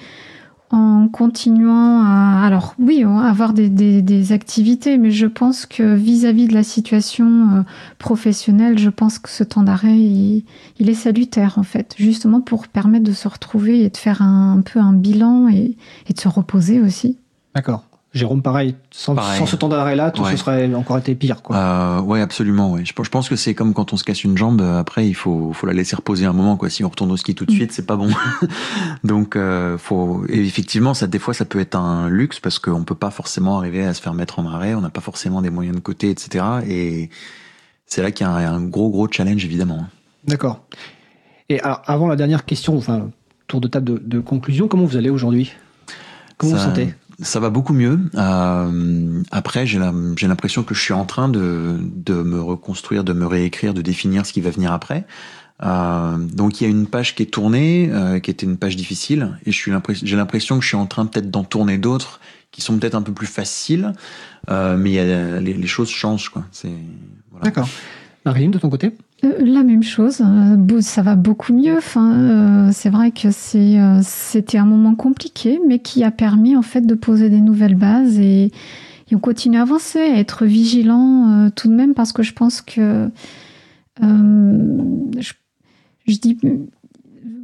en continuant à, alors oui, avoir des, activités, mais je pense que vis-à-vis de la situation euh, professionnelle, je pense que ce temps d'arrêt, il, est salutaire en fait, justement pour permettre de se retrouver et de faire un, un peu un bilan et, et de se reposer aussi. D'accord. Jérôme, pareil, sans, sans ce temps d'arrêt-là, tout ce serait encore été pire. Quoi. Euh, ouais, absolument. Ouais. Je, je pense que c'est comme quand on se casse une jambe. Euh, après, il faut, faut la laisser reposer un moment. Quoi. Si on retourne au ski tout de mm. suite, c'est pas bon. Donc, euh, faut. Et effectivement, ça, des fois, ça peut être un luxe parce qu'on peut pas forcément arriver à se faire mettre en arrêt. On n'a pas forcément des moyens de côté, etc. Et c'est là qu'il y a un, un, gros, gros challenge, évidemment. D'accord. Et alors, avant la dernière question, enfin, tour de table de, de conclusion, comment vous allez aujourd'hui? Comment ça... vous sentez? Ça va beaucoup mieux. Euh, après, j'ai l'impression que je suis en train de, de me reconstruire, de me réécrire, de définir ce qui va venir après. Euh, donc il y a une page qui est tournée, euh, qui était une page difficile, et j'ai l'impression que je suis en train peut-être d'en tourner d'autres qui sont peut-être un peu plus faciles, euh, mais y a, les, choses changent. quoi. Voilà. D'accord. Marilyn, de ton côté? Euh, la même chose, euh, ça va beaucoup mieux. Enfin, euh, c'est vrai que c'était un moment compliqué, mais qui a permis en fait de poser des nouvelles bases et, on continue à avancer, à être vigilant tout de même parce que je pense que je, je, dis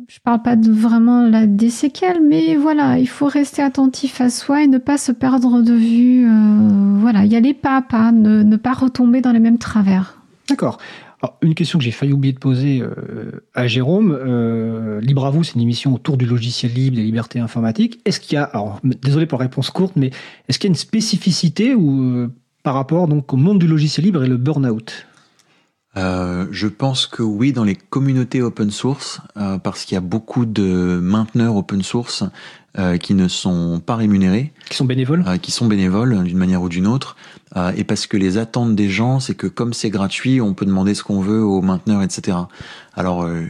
je parle pas de vraiment la, des séquelles, mais voilà, il faut rester attentif à soi et ne pas se perdre de vue. Voilà, y aller pas à pas, ne pas retomber dans les mêmes travers. D'accord. Alors, une question que j'ai failli oublier de poser euh, à Jérôme. Euh, libre à vous, c'est une émission autour du logiciel libre, des libertés informatiques. Est-ce qu'il y a, alors désolé pour la réponse courte, mais est-ce qu'il y a une spécificité ou, euh, par rapport donc, au monde du logiciel libre et le burn-out? Je pense que oui, dans les communautés open source, parce qu'il y a beaucoup de mainteneurs open source qui ne sont pas rémunérés, Qui sont bénévoles euh, qui sont bénévoles d'une manière ou d'une autre, euh, et parce que les attentes des gens, c'est que comme c'est gratuit, on peut demander ce qu'on veut aux mainteneurs, etc. Alors, euh,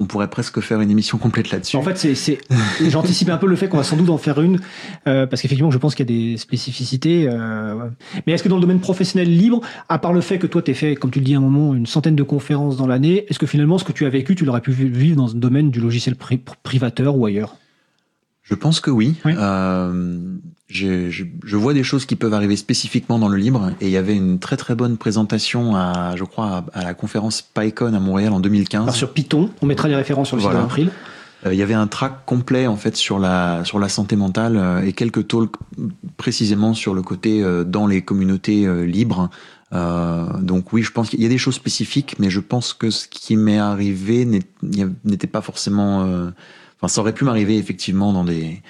on pourrait presque faire une émission complète là-dessus. En fait, c'est, j'anticipe un peu le fait qu'on va sans doute en faire une, euh, parce qu'effectivement, je pense qu'il y a des spécificités. euh, ouais. Mais est-ce que dans le domaine professionnel libre, à part le fait que toi, tu fait, comme tu le dis à un moment, une centaine de conférences dans l'année, est-ce que finalement, ce que tu as vécu, tu l'aurais pu vivre dans le domaine du logiciel pri- privateur ou ailleurs? Je pense que oui. Oui. Euh, j'ai- je, je vois des choses qui peuvent arriver spécifiquement dans le libre, et il y avait une très très bonne présentation à, je crois, à, à la conférence PyCon à Montréal en 2015. Alors sur Python, on mettra les références sur le Voilà. site d'April. Euh, Il y avait un track complet en fait sur la sur la santé mentale euh, et quelques talks précisément sur le côté euh, dans les communautés libres. Euh, donc oui, je pense qu'il y a des choses spécifiques, mais je pense que ce qui m'est arrivé n'était pas forcément. Enfin, ça aurait pu m'arriver effectivement dans des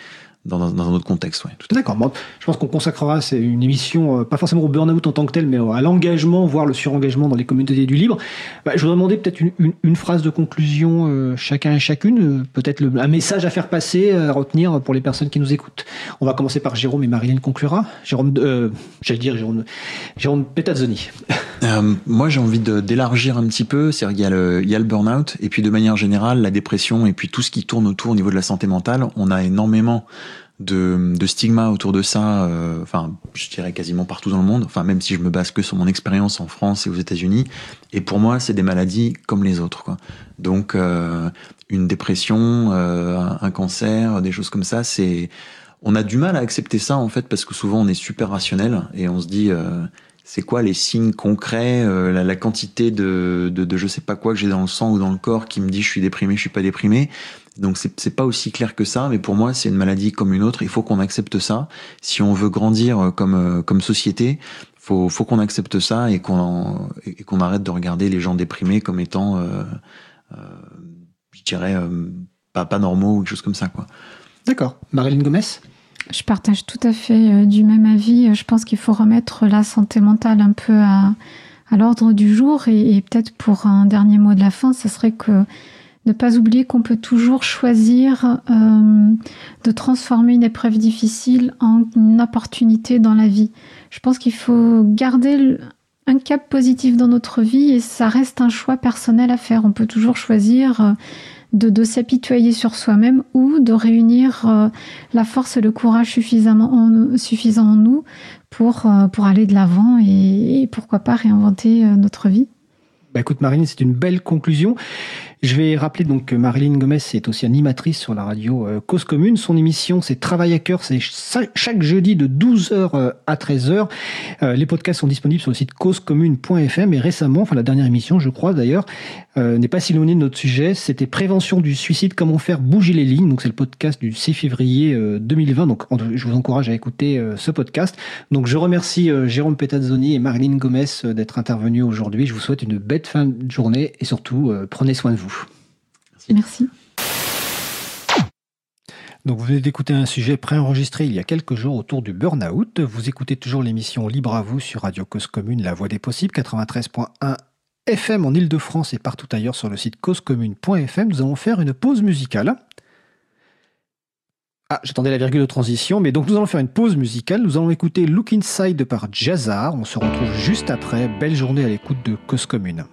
dans, dans- un autre contexte. Ouais. D'accord. Bon, je pense qu'on consacrera c'est une émission, euh, pas forcément au burn-out en tant que tel, mais à l'engagement, voire le surengagement dans les communautés du libre. Bah, je voudrais demander peut-être une, une- une phrase de conclusion, euh, chacun et chacune, euh, peut-être un message à faire passer, à retenir pour les personnes qui nous écoutent. On va commencer par Jérôme et Marilyn conclura. Jérôme, euh, j'allais dire Jérôme, Jérôme Petazzoni. Moi, j'ai envie d'élargir un petit peu. C'est-à-dire qu'il y a le, il y a le burn-out, et puis de manière générale, la dépression, et puis tout ce qui tourne autour au niveau de la santé mentale. On a énormément de, de stigmas autour de ça. euh, enfin, je dirais quasiment partout dans le monde. Enfin, même si je me base que sur mon expérience en France et aux États-Unis. Et pour moi, c'est des maladies comme les autres. Quoi. Donc, euh, une dépression, euh, un, un cancer, des choses comme ça, c'est on a du mal à accepter ça en fait parce que souvent on est super rationnel et on se dit euh, c'est quoi les signes concrets, euh, la, la quantité de, de, de je sais pas quoi que j'ai dans le sang ou dans le corps qui me dit je suis déprimé, je suis pas déprimé. Donc c'est c'est pas aussi clair que ça, mais pour moi c'est une maladie comme une autre. Il faut qu'on accepte ça. Si on veut grandir euh, comme euh, comme société, faut faut qu'on accepte ça et qu'on et qu'on arrête de regarder les gens déprimés comme étant, euh, euh, je dirais euh, pas pas normaux ou quelque chose comme ça quoi. D'accord. Marilyn Gomez? Je partage tout à fait euh, du même avis. Je pense qu'il faut remettre la santé mentale un peu à, à l'ordre du jour. Et, et peut-être pour un dernier mot de la fin, ce serait que ne pas oublier qu'on peut toujours choisir euh, de transformer une épreuve difficile en une opportunité dans la vie. Je pense qu'il faut garder un cap positif dans notre vie et ça reste un choix personnel à faire. On peut toujours choisir euh, de, de s'apitoyer sur soi-même ou de réunir euh, la force et le courage suffisamment en, suffisant en nous pour, pour aller de l'avant et, pourquoi pas réinventer notre vie. Bah écoute Marilyn, c'est une belle conclusion. Je vais rappeler donc que Marilyn Gomez est aussi animatrice sur la radio euh, Cause Commune. Son émission, c'est Travail à cœur, c'est cha- chaque jeudi de 12h à 13h. Euh, les podcasts sont disponibles sur le site causecommune.fm et récemment, enfin la dernière émission, je crois d'ailleurs, euh, n'est pas si éloignée de notre sujet. C'était prévention du suicide, comment faire bouger les lignes. Donc c'est le podcast du 6 février euh, 2020. Donc je vous encourage à écouter euh, ce podcast. Donc je remercie euh, Jérôme Petazzoni et Marilyn Gomez euh, d'être intervenus aujourd'hui. Je vous souhaite une belle fin de journée et surtout euh, prenez soin de vous. Merci. Donc vous venez d'écouter un sujet préenregistré il y a quelques jours autour du burn-out. Vous écoutez toujours l'émission Libre à vous sur Radio Cause Commune, La Voix des Possibles, 93.1 FM en Ile-de-France et partout ailleurs sur le site causecommune.fm. Nous allons faire une pause musicale. Ah, j'attendais la virgule de transition, mais donc nous allons faire une pause musicale. Nous allons écouter Look Inside par Jazzar. On se retrouve juste après. Belle journée à l'écoute de Cause Commune.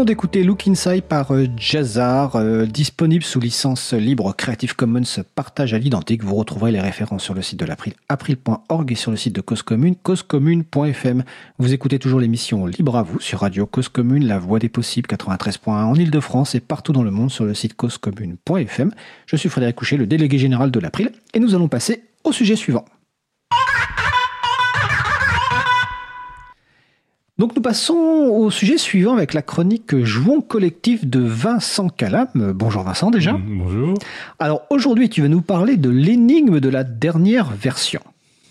Venons d'écouter Look Inside par euh, Jazzar, euh, disponible sous licence libre Creative Commons partage à l'identique. Vous retrouverez les références sur le site de l'April, april.org et sur le site de Cause Commune, causecommune.fm. Vous écoutez toujours l'émission Libre à vous sur Radio Cause Commune, la voix des possibles 93.1 en Ile-de-France et partout dans le monde sur le site causecommune.fm. Je suis Frédéric Couchet, le délégué général de l'April, et nous allons passer au sujet suivant. Donc nous passons au sujet suivant avec la chronique Jouons collectif de Vincent Calam. Bonjour Vincent déjà. Bonjour. Alors aujourd'hui tu vas nous parler de l'énigme de la dernière version.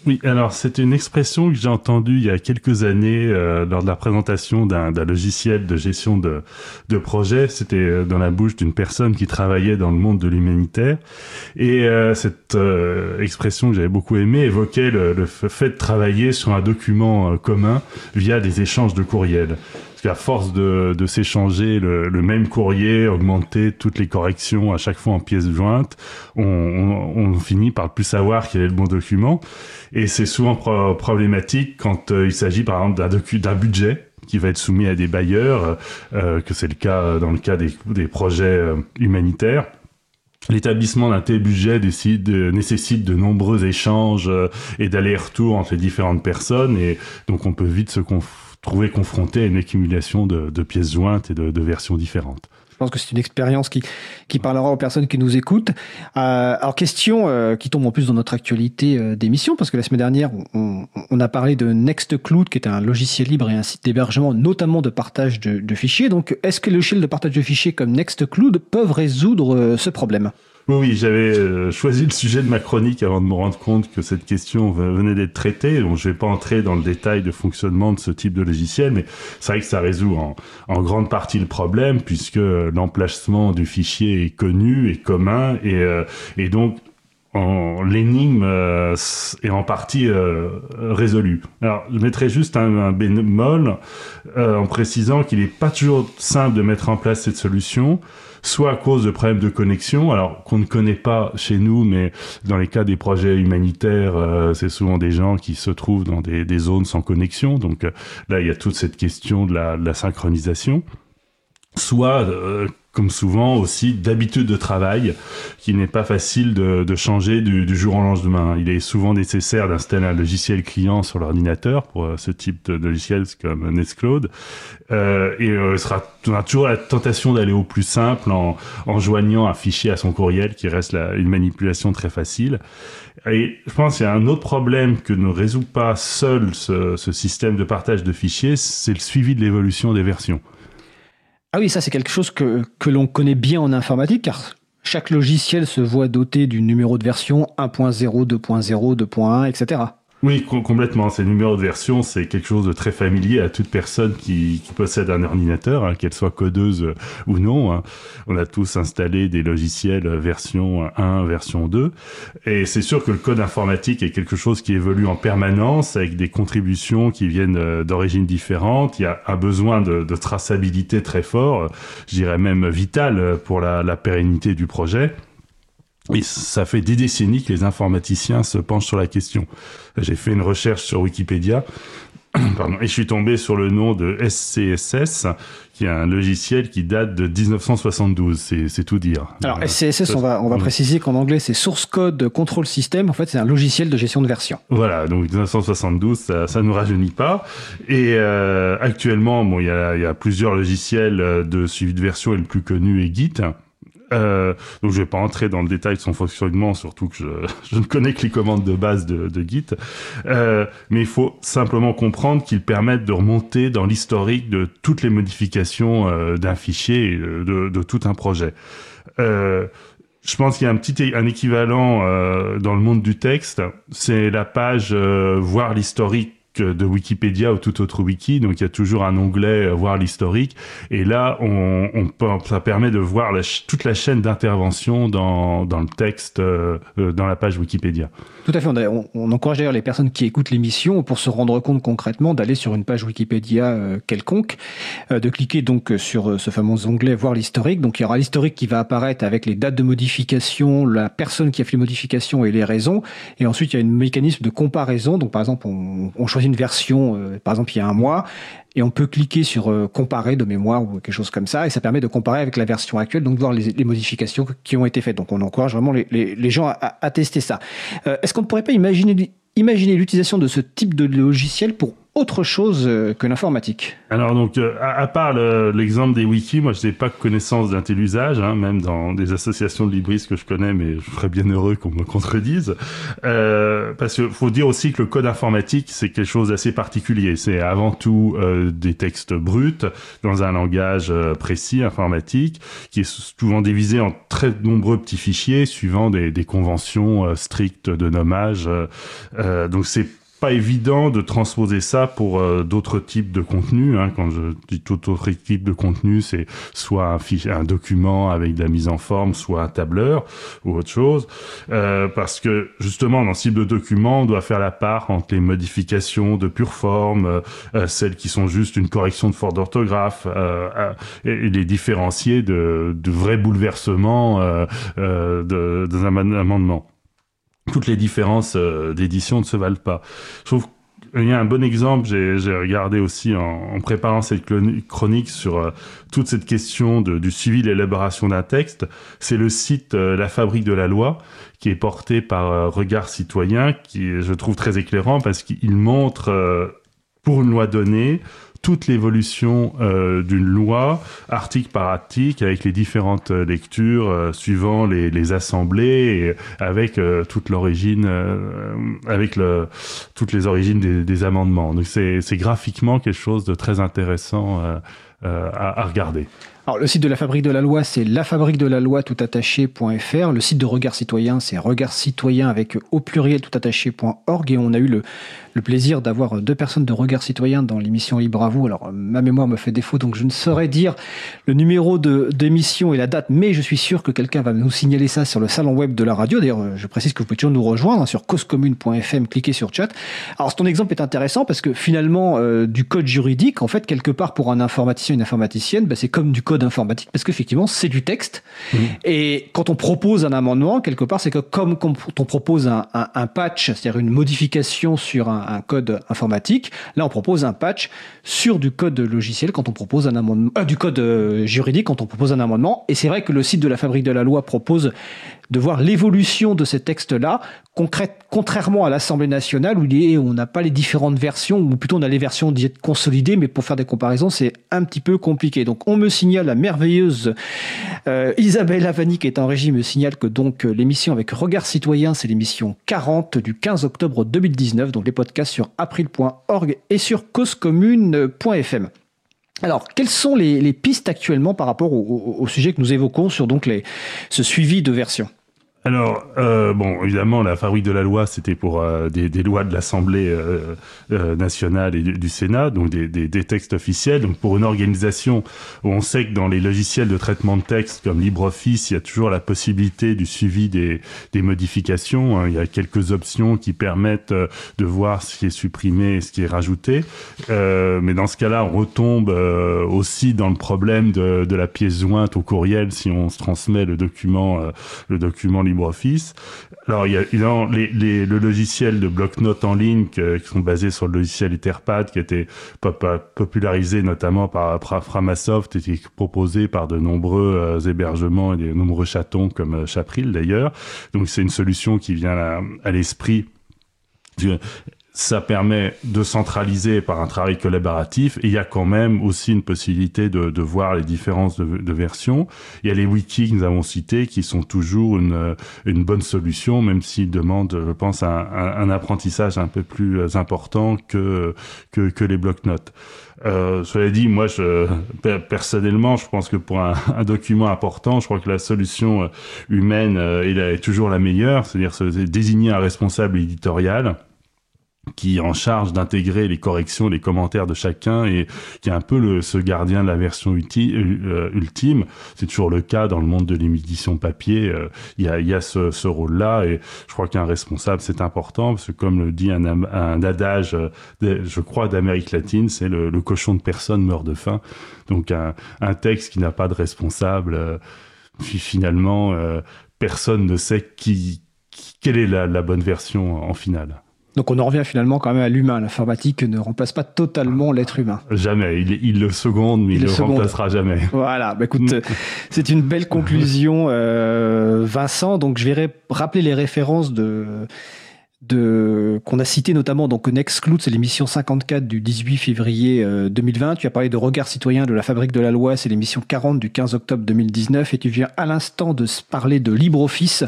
Oui, alors c'est une expression que j'ai entendue il y a quelques années euh, lors de la présentation d'un logiciel de gestion de, de projet. C'était euh, dans la bouche d'une personne qui travaillait dans le monde de l'humanitaire. Et euh, cette expression que j'avais beaucoup aimée évoquait le, le, fait de travailler sur un document commun via des échanges de courriels. Parce qu'à force de, de s'échanger le, le, même courrier, augmenter toutes les corrections à chaque fois en pièces jointes, on, on, on finit par plus savoir quel est le bon document. Et c'est souvent pro problématique quand euh, il s'agit par exemple d'un budget qui va être soumis à des bailleurs, euh, que c'est le cas dans le cas des, des projets euh, humanitaires. L'établissement d'un tel budget décide, nécessite de nombreux échanges et d'allers-retours entre les différentes personnes et donc on peut vite se confondre trouver confronté à une accumulation de, pièces jointes et de, versions différentes. Je pense que c'est une expérience qui, parlera aux personnes qui nous écoutent. Euh, alors, question euh, qui tombe en plus dans notre actualité euh, d'émission, parce que la semaine dernière, on, a parlé de Nextcloud, qui est un logiciel libre et un site d'hébergement, notamment de partage de, de fichiers. Donc, est-ce que les logiciels de partage de fichiers comme Nextcloud peuvent résoudre ce problème? Oui, oui, j'avais euh, choisi le sujet de ma chronique avant de me rendre compte que cette question venait d'être traitée. Donc, je vais pas entrer dans le détail de fonctionnement de ce type de logiciel, mais c'est vrai que ça résout en, grande partie le problème puisque l'emplacement du fichier est connu et commun et, euh, donc l'énigme euh, est en partie euh, résolue. Alors, je mettrai juste un, bémol euh, en précisant qu'il n'est pas toujours simple de mettre en place cette solution soit à cause de problèmes de connexion, alors qu'on ne connaît pas chez nous, mais dans les cas des projets humanitaires, euh, c'est souvent des gens qui se trouvent dans des, zones sans connexion. Donc euh, là, il y a toute cette question de la, de la synchronisation. Soit euh, comme souvent aussi d'habitude de travail qui n'est pas facile de, de changer du, du, jour au lendemain. Il est souvent nécessaire d'installer un logiciel client sur l'ordinateur pour euh, ce type de logiciel comme Nextcloud euh, et euh, sera, on a toujours la tentation d'aller au plus simple en, en joignant un fichier à son courriel qui reste une manipulation très facile. Et je pense qu'il y a un autre problème que ne résout pas seul ce, ce système de partage de fichiers, c'est le suivi de l'évolution des versions. Ah oui, ça c'est quelque chose que, l'on connaît bien en informatique, car chaque logiciel se voit doté du numéro de version 1.0, 2.0, 2.1, etc. Oui, complètement. Ces numéros de version, c'est quelque chose de très familier à toute personne qui, possède un ordinateur, hein, qu'elle soit codeuse ou non. Hein. On a tous installé des logiciels version 1, version 2. Et c'est sûr que le code informatique est quelque chose qui évolue en permanence avec des contributions qui viennent euh, d'origines différentes. Il y a un besoin de, traçabilité très fort, je dirais même vital pour la pérennité du projet. Et ça fait des décennies que les informaticiens se penchent sur la question. J'ai fait une recherche sur Wikipédia Pardon, et je suis tombé sur le nom de SCSS, qui est un logiciel qui date de 1972. C'est tout dire. Alors SCSS, on va, on va préciser qu'en anglais c'est Source Code Control System. En fait, c'est un logiciel de gestion de version. Voilà, donc 1972, ça, ça nous rajeunit pas. Et euh, actuellement, bon, il y a, y a plusieurs logiciels de suivi de version et le plus connu est Git. Euh, donc je vais pas entrer dans le détail de son fonctionnement, surtout que je, je ne connais que les commandes de base de, de Git. Euh, mais il faut simplement comprendre qu'ils permettent de remonter dans l'historique de toutes les modifications euh, d'un fichier, de, de, tout un projet. Euh, je pense qu'il y a un petit un équivalent euh, dans le monde du texte, c'est la page voir l'historique de Wikipédia ou tout autre wiki. Donc il y a toujours un onglet euh, voir l'historique. Et là, on, ça permet de voir toute la chaîne d'intervention dans, le texte, euh, dans la page Wikipédia. Tout à fait. On, encourage d'ailleurs les personnes qui écoutent l'émission pour se rendre compte concrètement d'aller sur une page Wikipédia euh, quelconque, euh, de cliquer donc sur ce fameux onglet voir l'historique. Donc il y aura l'historique qui va apparaître avec les dates de modification, la personne qui a fait les modifications et les raisons. Et ensuite il y a un mécanisme de comparaison. Donc par exemple, on, choisit une version, par exemple, il y a un mois, et on peut cliquer sur comparer de mémoire ou quelque chose comme ça, et ça permet de comparer avec la version actuelle, donc de voir les, modifications qui ont été faites. Donc on encourage vraiment les, gens à, tester ça. Qu'on ne pourrait pas imaginer l'utilisation de ce type de logiciel pour autre chose euh, que l'informatique. Alors donc, euh, à, part l'exemple des wikis, moi je n'ai pas connaissance d'un tel usage, hein, même dans des associations de libristes que je connais, mais je serais bien heureux qu'on me contredise. Euh, parce qu'il faut dire aussi que le code informatique, c'est quelque chose d'assez particulier. C'est avant tout des textes bruts dans un langage précis, informatique, qui est souvent divisé en très nombreux petits fichiers suivant des, des conventions strictes de nommage. donc c'est pas évident de transposer ça pour euh, d'autres types de contenus. Hein. Quand je dis tout autre type de contenu, c'est soit un, fichier, un document avec de la mise en forme, soit un tableur ou autre chose. Euh, parce que justement, dans ce type de document, on doit faire la part entre les modifications de pure forme, euh, celles qui sont juste une correction de faute d'orthographe, et, les différencier de, de vrais bouleversements de, de un amendement toutes les différences euh, d'édition ne se valent pas. Je trouve il y a un bon exemple, j'ai regardé aussi en, préparant cette chronique sur euh, toute cette question du suivi de l'élaboration d'un texte. C'est le site euh, La Fabrique de la Loi qui est porté par Regard Citoyen, qui je trouve très éclairant parce qu'il montre pour une loi donnée toute l'évolution euh, d'une loi, article par article, avec les différentes euh, lectures euh, suivant les, assemblées, avec toute l'origine, avec le, toutes les origines des, des amendements. Donc c'est graphiquement quelque chose de très intéressant à, à regarder. Alors, le site de la Fabrique de la Loi, c'est lafabriquedelaloi toutattaché.fr. Le site de Regard Citoyen, c'est Regard Citoyen avec au pluriel toutattaché.org. Et on a eu le, plaisir d'avoir deux personnes de Regard Citoyen dans l'émission Libre à vous. Alors, ma mémoire me fait défaut, donc je ne saurais dire le numéro d'émission et la date, mais je suis sûr que quelqu'un va nous signaler ça sur le salon web de la radio. D'ailleurs, je précise que vous pouvez toujours nous rejoindre hein, sur causecommune.fm, cliquez sur chat. Alors, ton exemple est intéressant parce que finalement, euh, du code juridique, en fait, quelque part pour un informaticien, une informaticienne, bah, c'est comme du code informatique parce qu'effectivement, c'est du texte. Mmh. Et quand on propose un amendement, quelque part, c'est que comme quand on propose un, un patch, c'est-à-dire une modification sur un un, code informatique. Là, on propose un patch sur du code logiciel quand on propose un amendement, euh, du code euh, juridique quand on propose un amendement. Et c'est vrai que le site de la Fabrique de la Loi propose de voir l'évolution de ces textes-là, contrairement à l'Assemblée nationale où on n'a pas les différentes versions, ou plutôt on a les versions dites consolidées, mais pour faire des comparaisons, c'est un petit peu compliqué. Donc on me signale, la merveilleuse euh, Isabelle Avani qui est en régie me signale que donc euh, l'émission avec Regard Citoyen, c'est l'émission 40 du 15 octobre 2019, donc les podcasts sur april.org et sur causecommune.fm. Alors, quelles sont les, pistes actuellement par rapport au, sujet que nous évoquons sur donc ce suivi de versions? Alors, euh, bon, évidemment, la fabrique de la loi, c'était pour euh, des, des, lois de l'Assemblée euh, euh nationale et du, Sénat, donc des, des, des, textes officiels. Donc, pour une organisation où on sait que dans les logiciels de traitement de texte comme LibreOffice, il y a toujours la possibilité du suivi des, modifications. Hein. Il y a quelques options qui permettent euh, de voir ce qui est supprimé et ce qui est rajouté. mais dans ce cas-là, on retombe aussi dans le problème de, de, la pièce jointe au courriel si on se transmet le document, le document LibreOffice. Alors, il y a les, les, le logiciel de bloc-notes en ligne qui sont basés sur le logiciel Etherpad qui a été popularisé notamment par Framasoft et qui est proposé par de nombreux euh, hébergements et de nombreux chatons comme euh, Chapril d'ailleurs. Donc, c'est une solution qui vient à, à l'esprit ça permet de centraliser par un travail collaboratif il y a quand même aussi une possibilité de, de voir les différences de, de, versions. Il y a les wikis que nous avons cités qui sont toujours une, une bonne solution, même s'ils demandent, je pense, un, un, apprentissage un peu plus important que, que, que les blocs-notes. Euh, cela dit, moi, je, personnellement, je pense que pour un, un, document important, je crois que la solution euh, humaine euh, est toujours la meilleure, c'est-à-dire désigner un responsable éditorial qui est en charge d'intégrer les corrections, les commentaires de chacun et qui est un peu le, ce gardien de la version euh, ultime. C'est toujours le cas dans le monde de l'édition papier. Euh, il y a, y a ce, ce rôle-là et je crois qu'un responsable c'est important parce que comme le dit un, un adage, euh, je crois d'Amérique latine, c'est le, le, cochon de personne meurt de faim. Donc un, un texte qui n'a pas de responsable, finalement personne ne sait qui, quelle est la, la bonne version en finale. Donc on en revient finalement quand même à l'humain. L'informatique ne remplace pas totalement l'être humain. Jamais. Il, le seconde, mais il, ne le, remplacera jamais. Voilà. Bah, écoute, c'est une belle conclusion, euh, Vincent. Donc je vais rappeler les références de de qu'on a cité notamment donc Nextcloud, c'est l'émission 54 du 18 février 2020. Euh, tu as parlé de Regard citoyen de la Fabrique de la loi, c'est l'émission 40 du 15 octobre 2019 et tu viens à l'instant de parler de LibreOffice,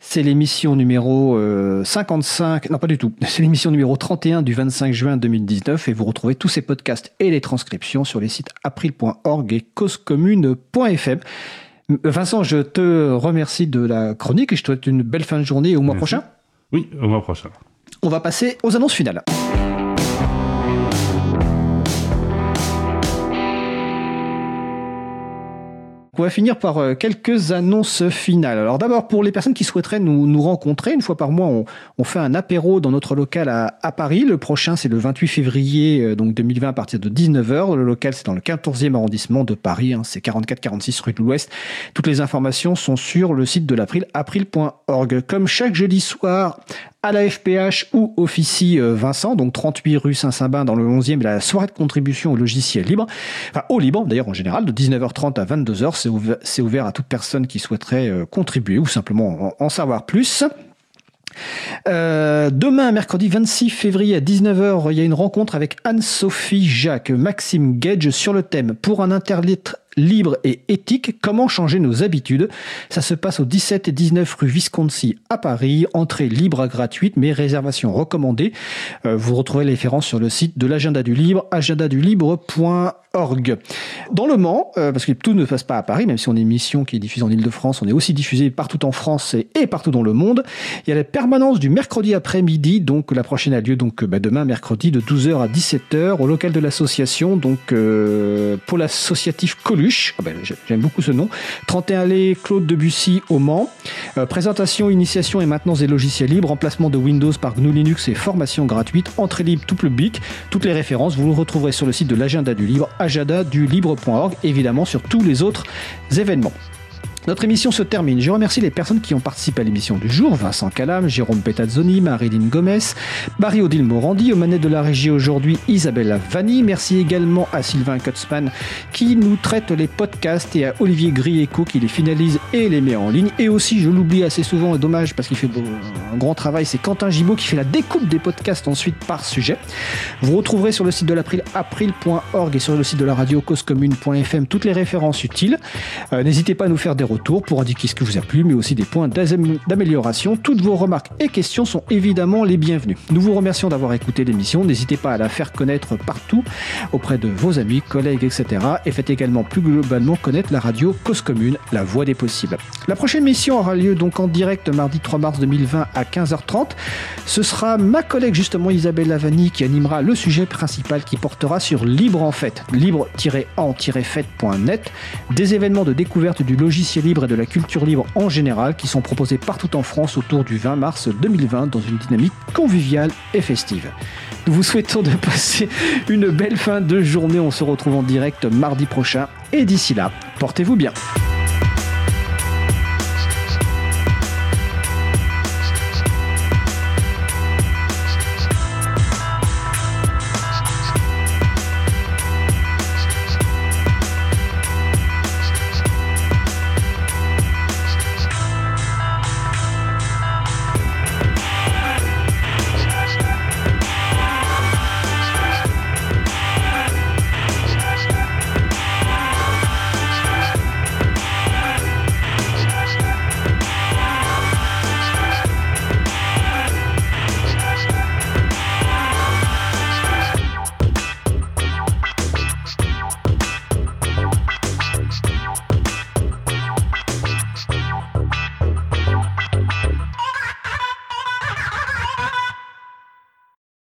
c'est l'émission numéro 55, euh, non pas du tout, c'est l'émission numéro 31 du 25 juin 2019 et vous retrouvez tous ces podcasts et les transcriptions sur les sites april.org et causecommune.fm. Vincent, je te remercie de la chronique et je te souhaite une belle fin de journée et au mois prochain. Oui, au mois prochain. On va passer aux annonces finales. On va finir par euh, quelques annonces finales. Alors d'abord, pour les personnes qui souhaiteraient nous, rencontrer, une fois par mois, on, fait un apéro dans notre local à, Paris. Le prochain, c'est le 28 février euh, donc 2020 à partir de 19h. Le local, c'est dans le 14e arrondissement de Paris. Hein. c'est 44-46 rue de l'Ouest. Toutes les informations sont sur le site de l'April, april.org. Comme chaque jeudi soir, à la FPH ou officie euh, Vincent, donc 38 rue Saint-Sabin dans le 11e, la soirée de contribution au logiciel libre, enfin au libre d'ailleurs en général, de 19h30 à 22h, c'est ouvert, ouvert, à toute personne qui souhaiterait euh, contribuer ou simplement en, savoir plus. Euh, demain, mercredi 26 février à 19h, il y a une rencontre avec Anne-Sophie Jacques, Maxime Gage sur le thème Pour un interlitre libre et éthique, comment changer nos habitudes? Ça se passe au 17 et 19 rue Visconti à Paris, entrée libre gratuite mais réservation recommandée. Euh, vous retrouvez les références sur le site de l'agenda du libre, agendadulibre.org. Dans le Mans, euh, parce que tout ne passe pas à Paris, même si on est une émission qui est diffusée en Ile-de-France, on est aussi diffusé partout en France et, partout dans le monde. Il y a la permanence du mercredi après-midi, donc la prochaine a lieu donc bah, demain mercredi de 12h à 17h au local de l'association, donc euh, pour l'associatif Coluche ah ben, j'aime beaucoup ce nom. 31 allées Claude Debussy au Mans. Euh, présentation, initiation et maintenance des logiciels libres, emplacement de Windows par GNU Linux et formation gratuite, entrée libre tout public. Toutes les références, vous le retrouverez sur le site de l'agenda du libre, agenda-du-libre.org, évidemment sur tous les autres événements. Notre émission se termine. Je remercie les personnes qui ont participé à l'émission du jour. Vincent Calam, Jérôme Petazzoni, Marilyn Gomez, Marie-Odile Morandi, au manettes de la régie aujourd'hui, Isabelle Vanni. Merci également à Sylvain Kutzmann qui nous traite les podcasts et à Olivier Grieco qui les finalise et les met en ligne. Et aussi, je l'oublie assez souvent et dommage parce qu'il fait un grand travail, c'est Quentin Gibaud qui fait la découpe des podcasts ensuite par sujet. Vous retrouverez sur le site de l'April, april.org et sur le site de la radio causecommune.fm toutes les références utiles. Euh, n'hésitez pas à nous faire des retour pour indiquer ce qui vous a plu, mais aussi des points d'amélioration. Toutes vos remarques et questions sont évidemment les bienvenues. Nous vous remercions d'avoir écouté l'émission. N'hésitez pas à la faire connaître partout auprès de vos amis, collègues, etc. Et faites également plus globalement connaître la radio Cause Commune, la voix des possibles. La prochaine mission aura lieu donc en direct mardi 3 mars 2020 à 15h30. Ce sera ma collègue justement Isabelle Lavani qui animera le sujet principal qui portera sur Libre en fait, libre-en-fait.net, des événements de découverte du logiciel libre et de la culture libre en général qui sont proposés partout en France autour du 20 mars 2020 dans une dynamique conviviale et festive. Nous vous souhaitons de passer une belle fin de journée. On se retrouve en direct mardi prochain et d'ici là, portez-vous bien.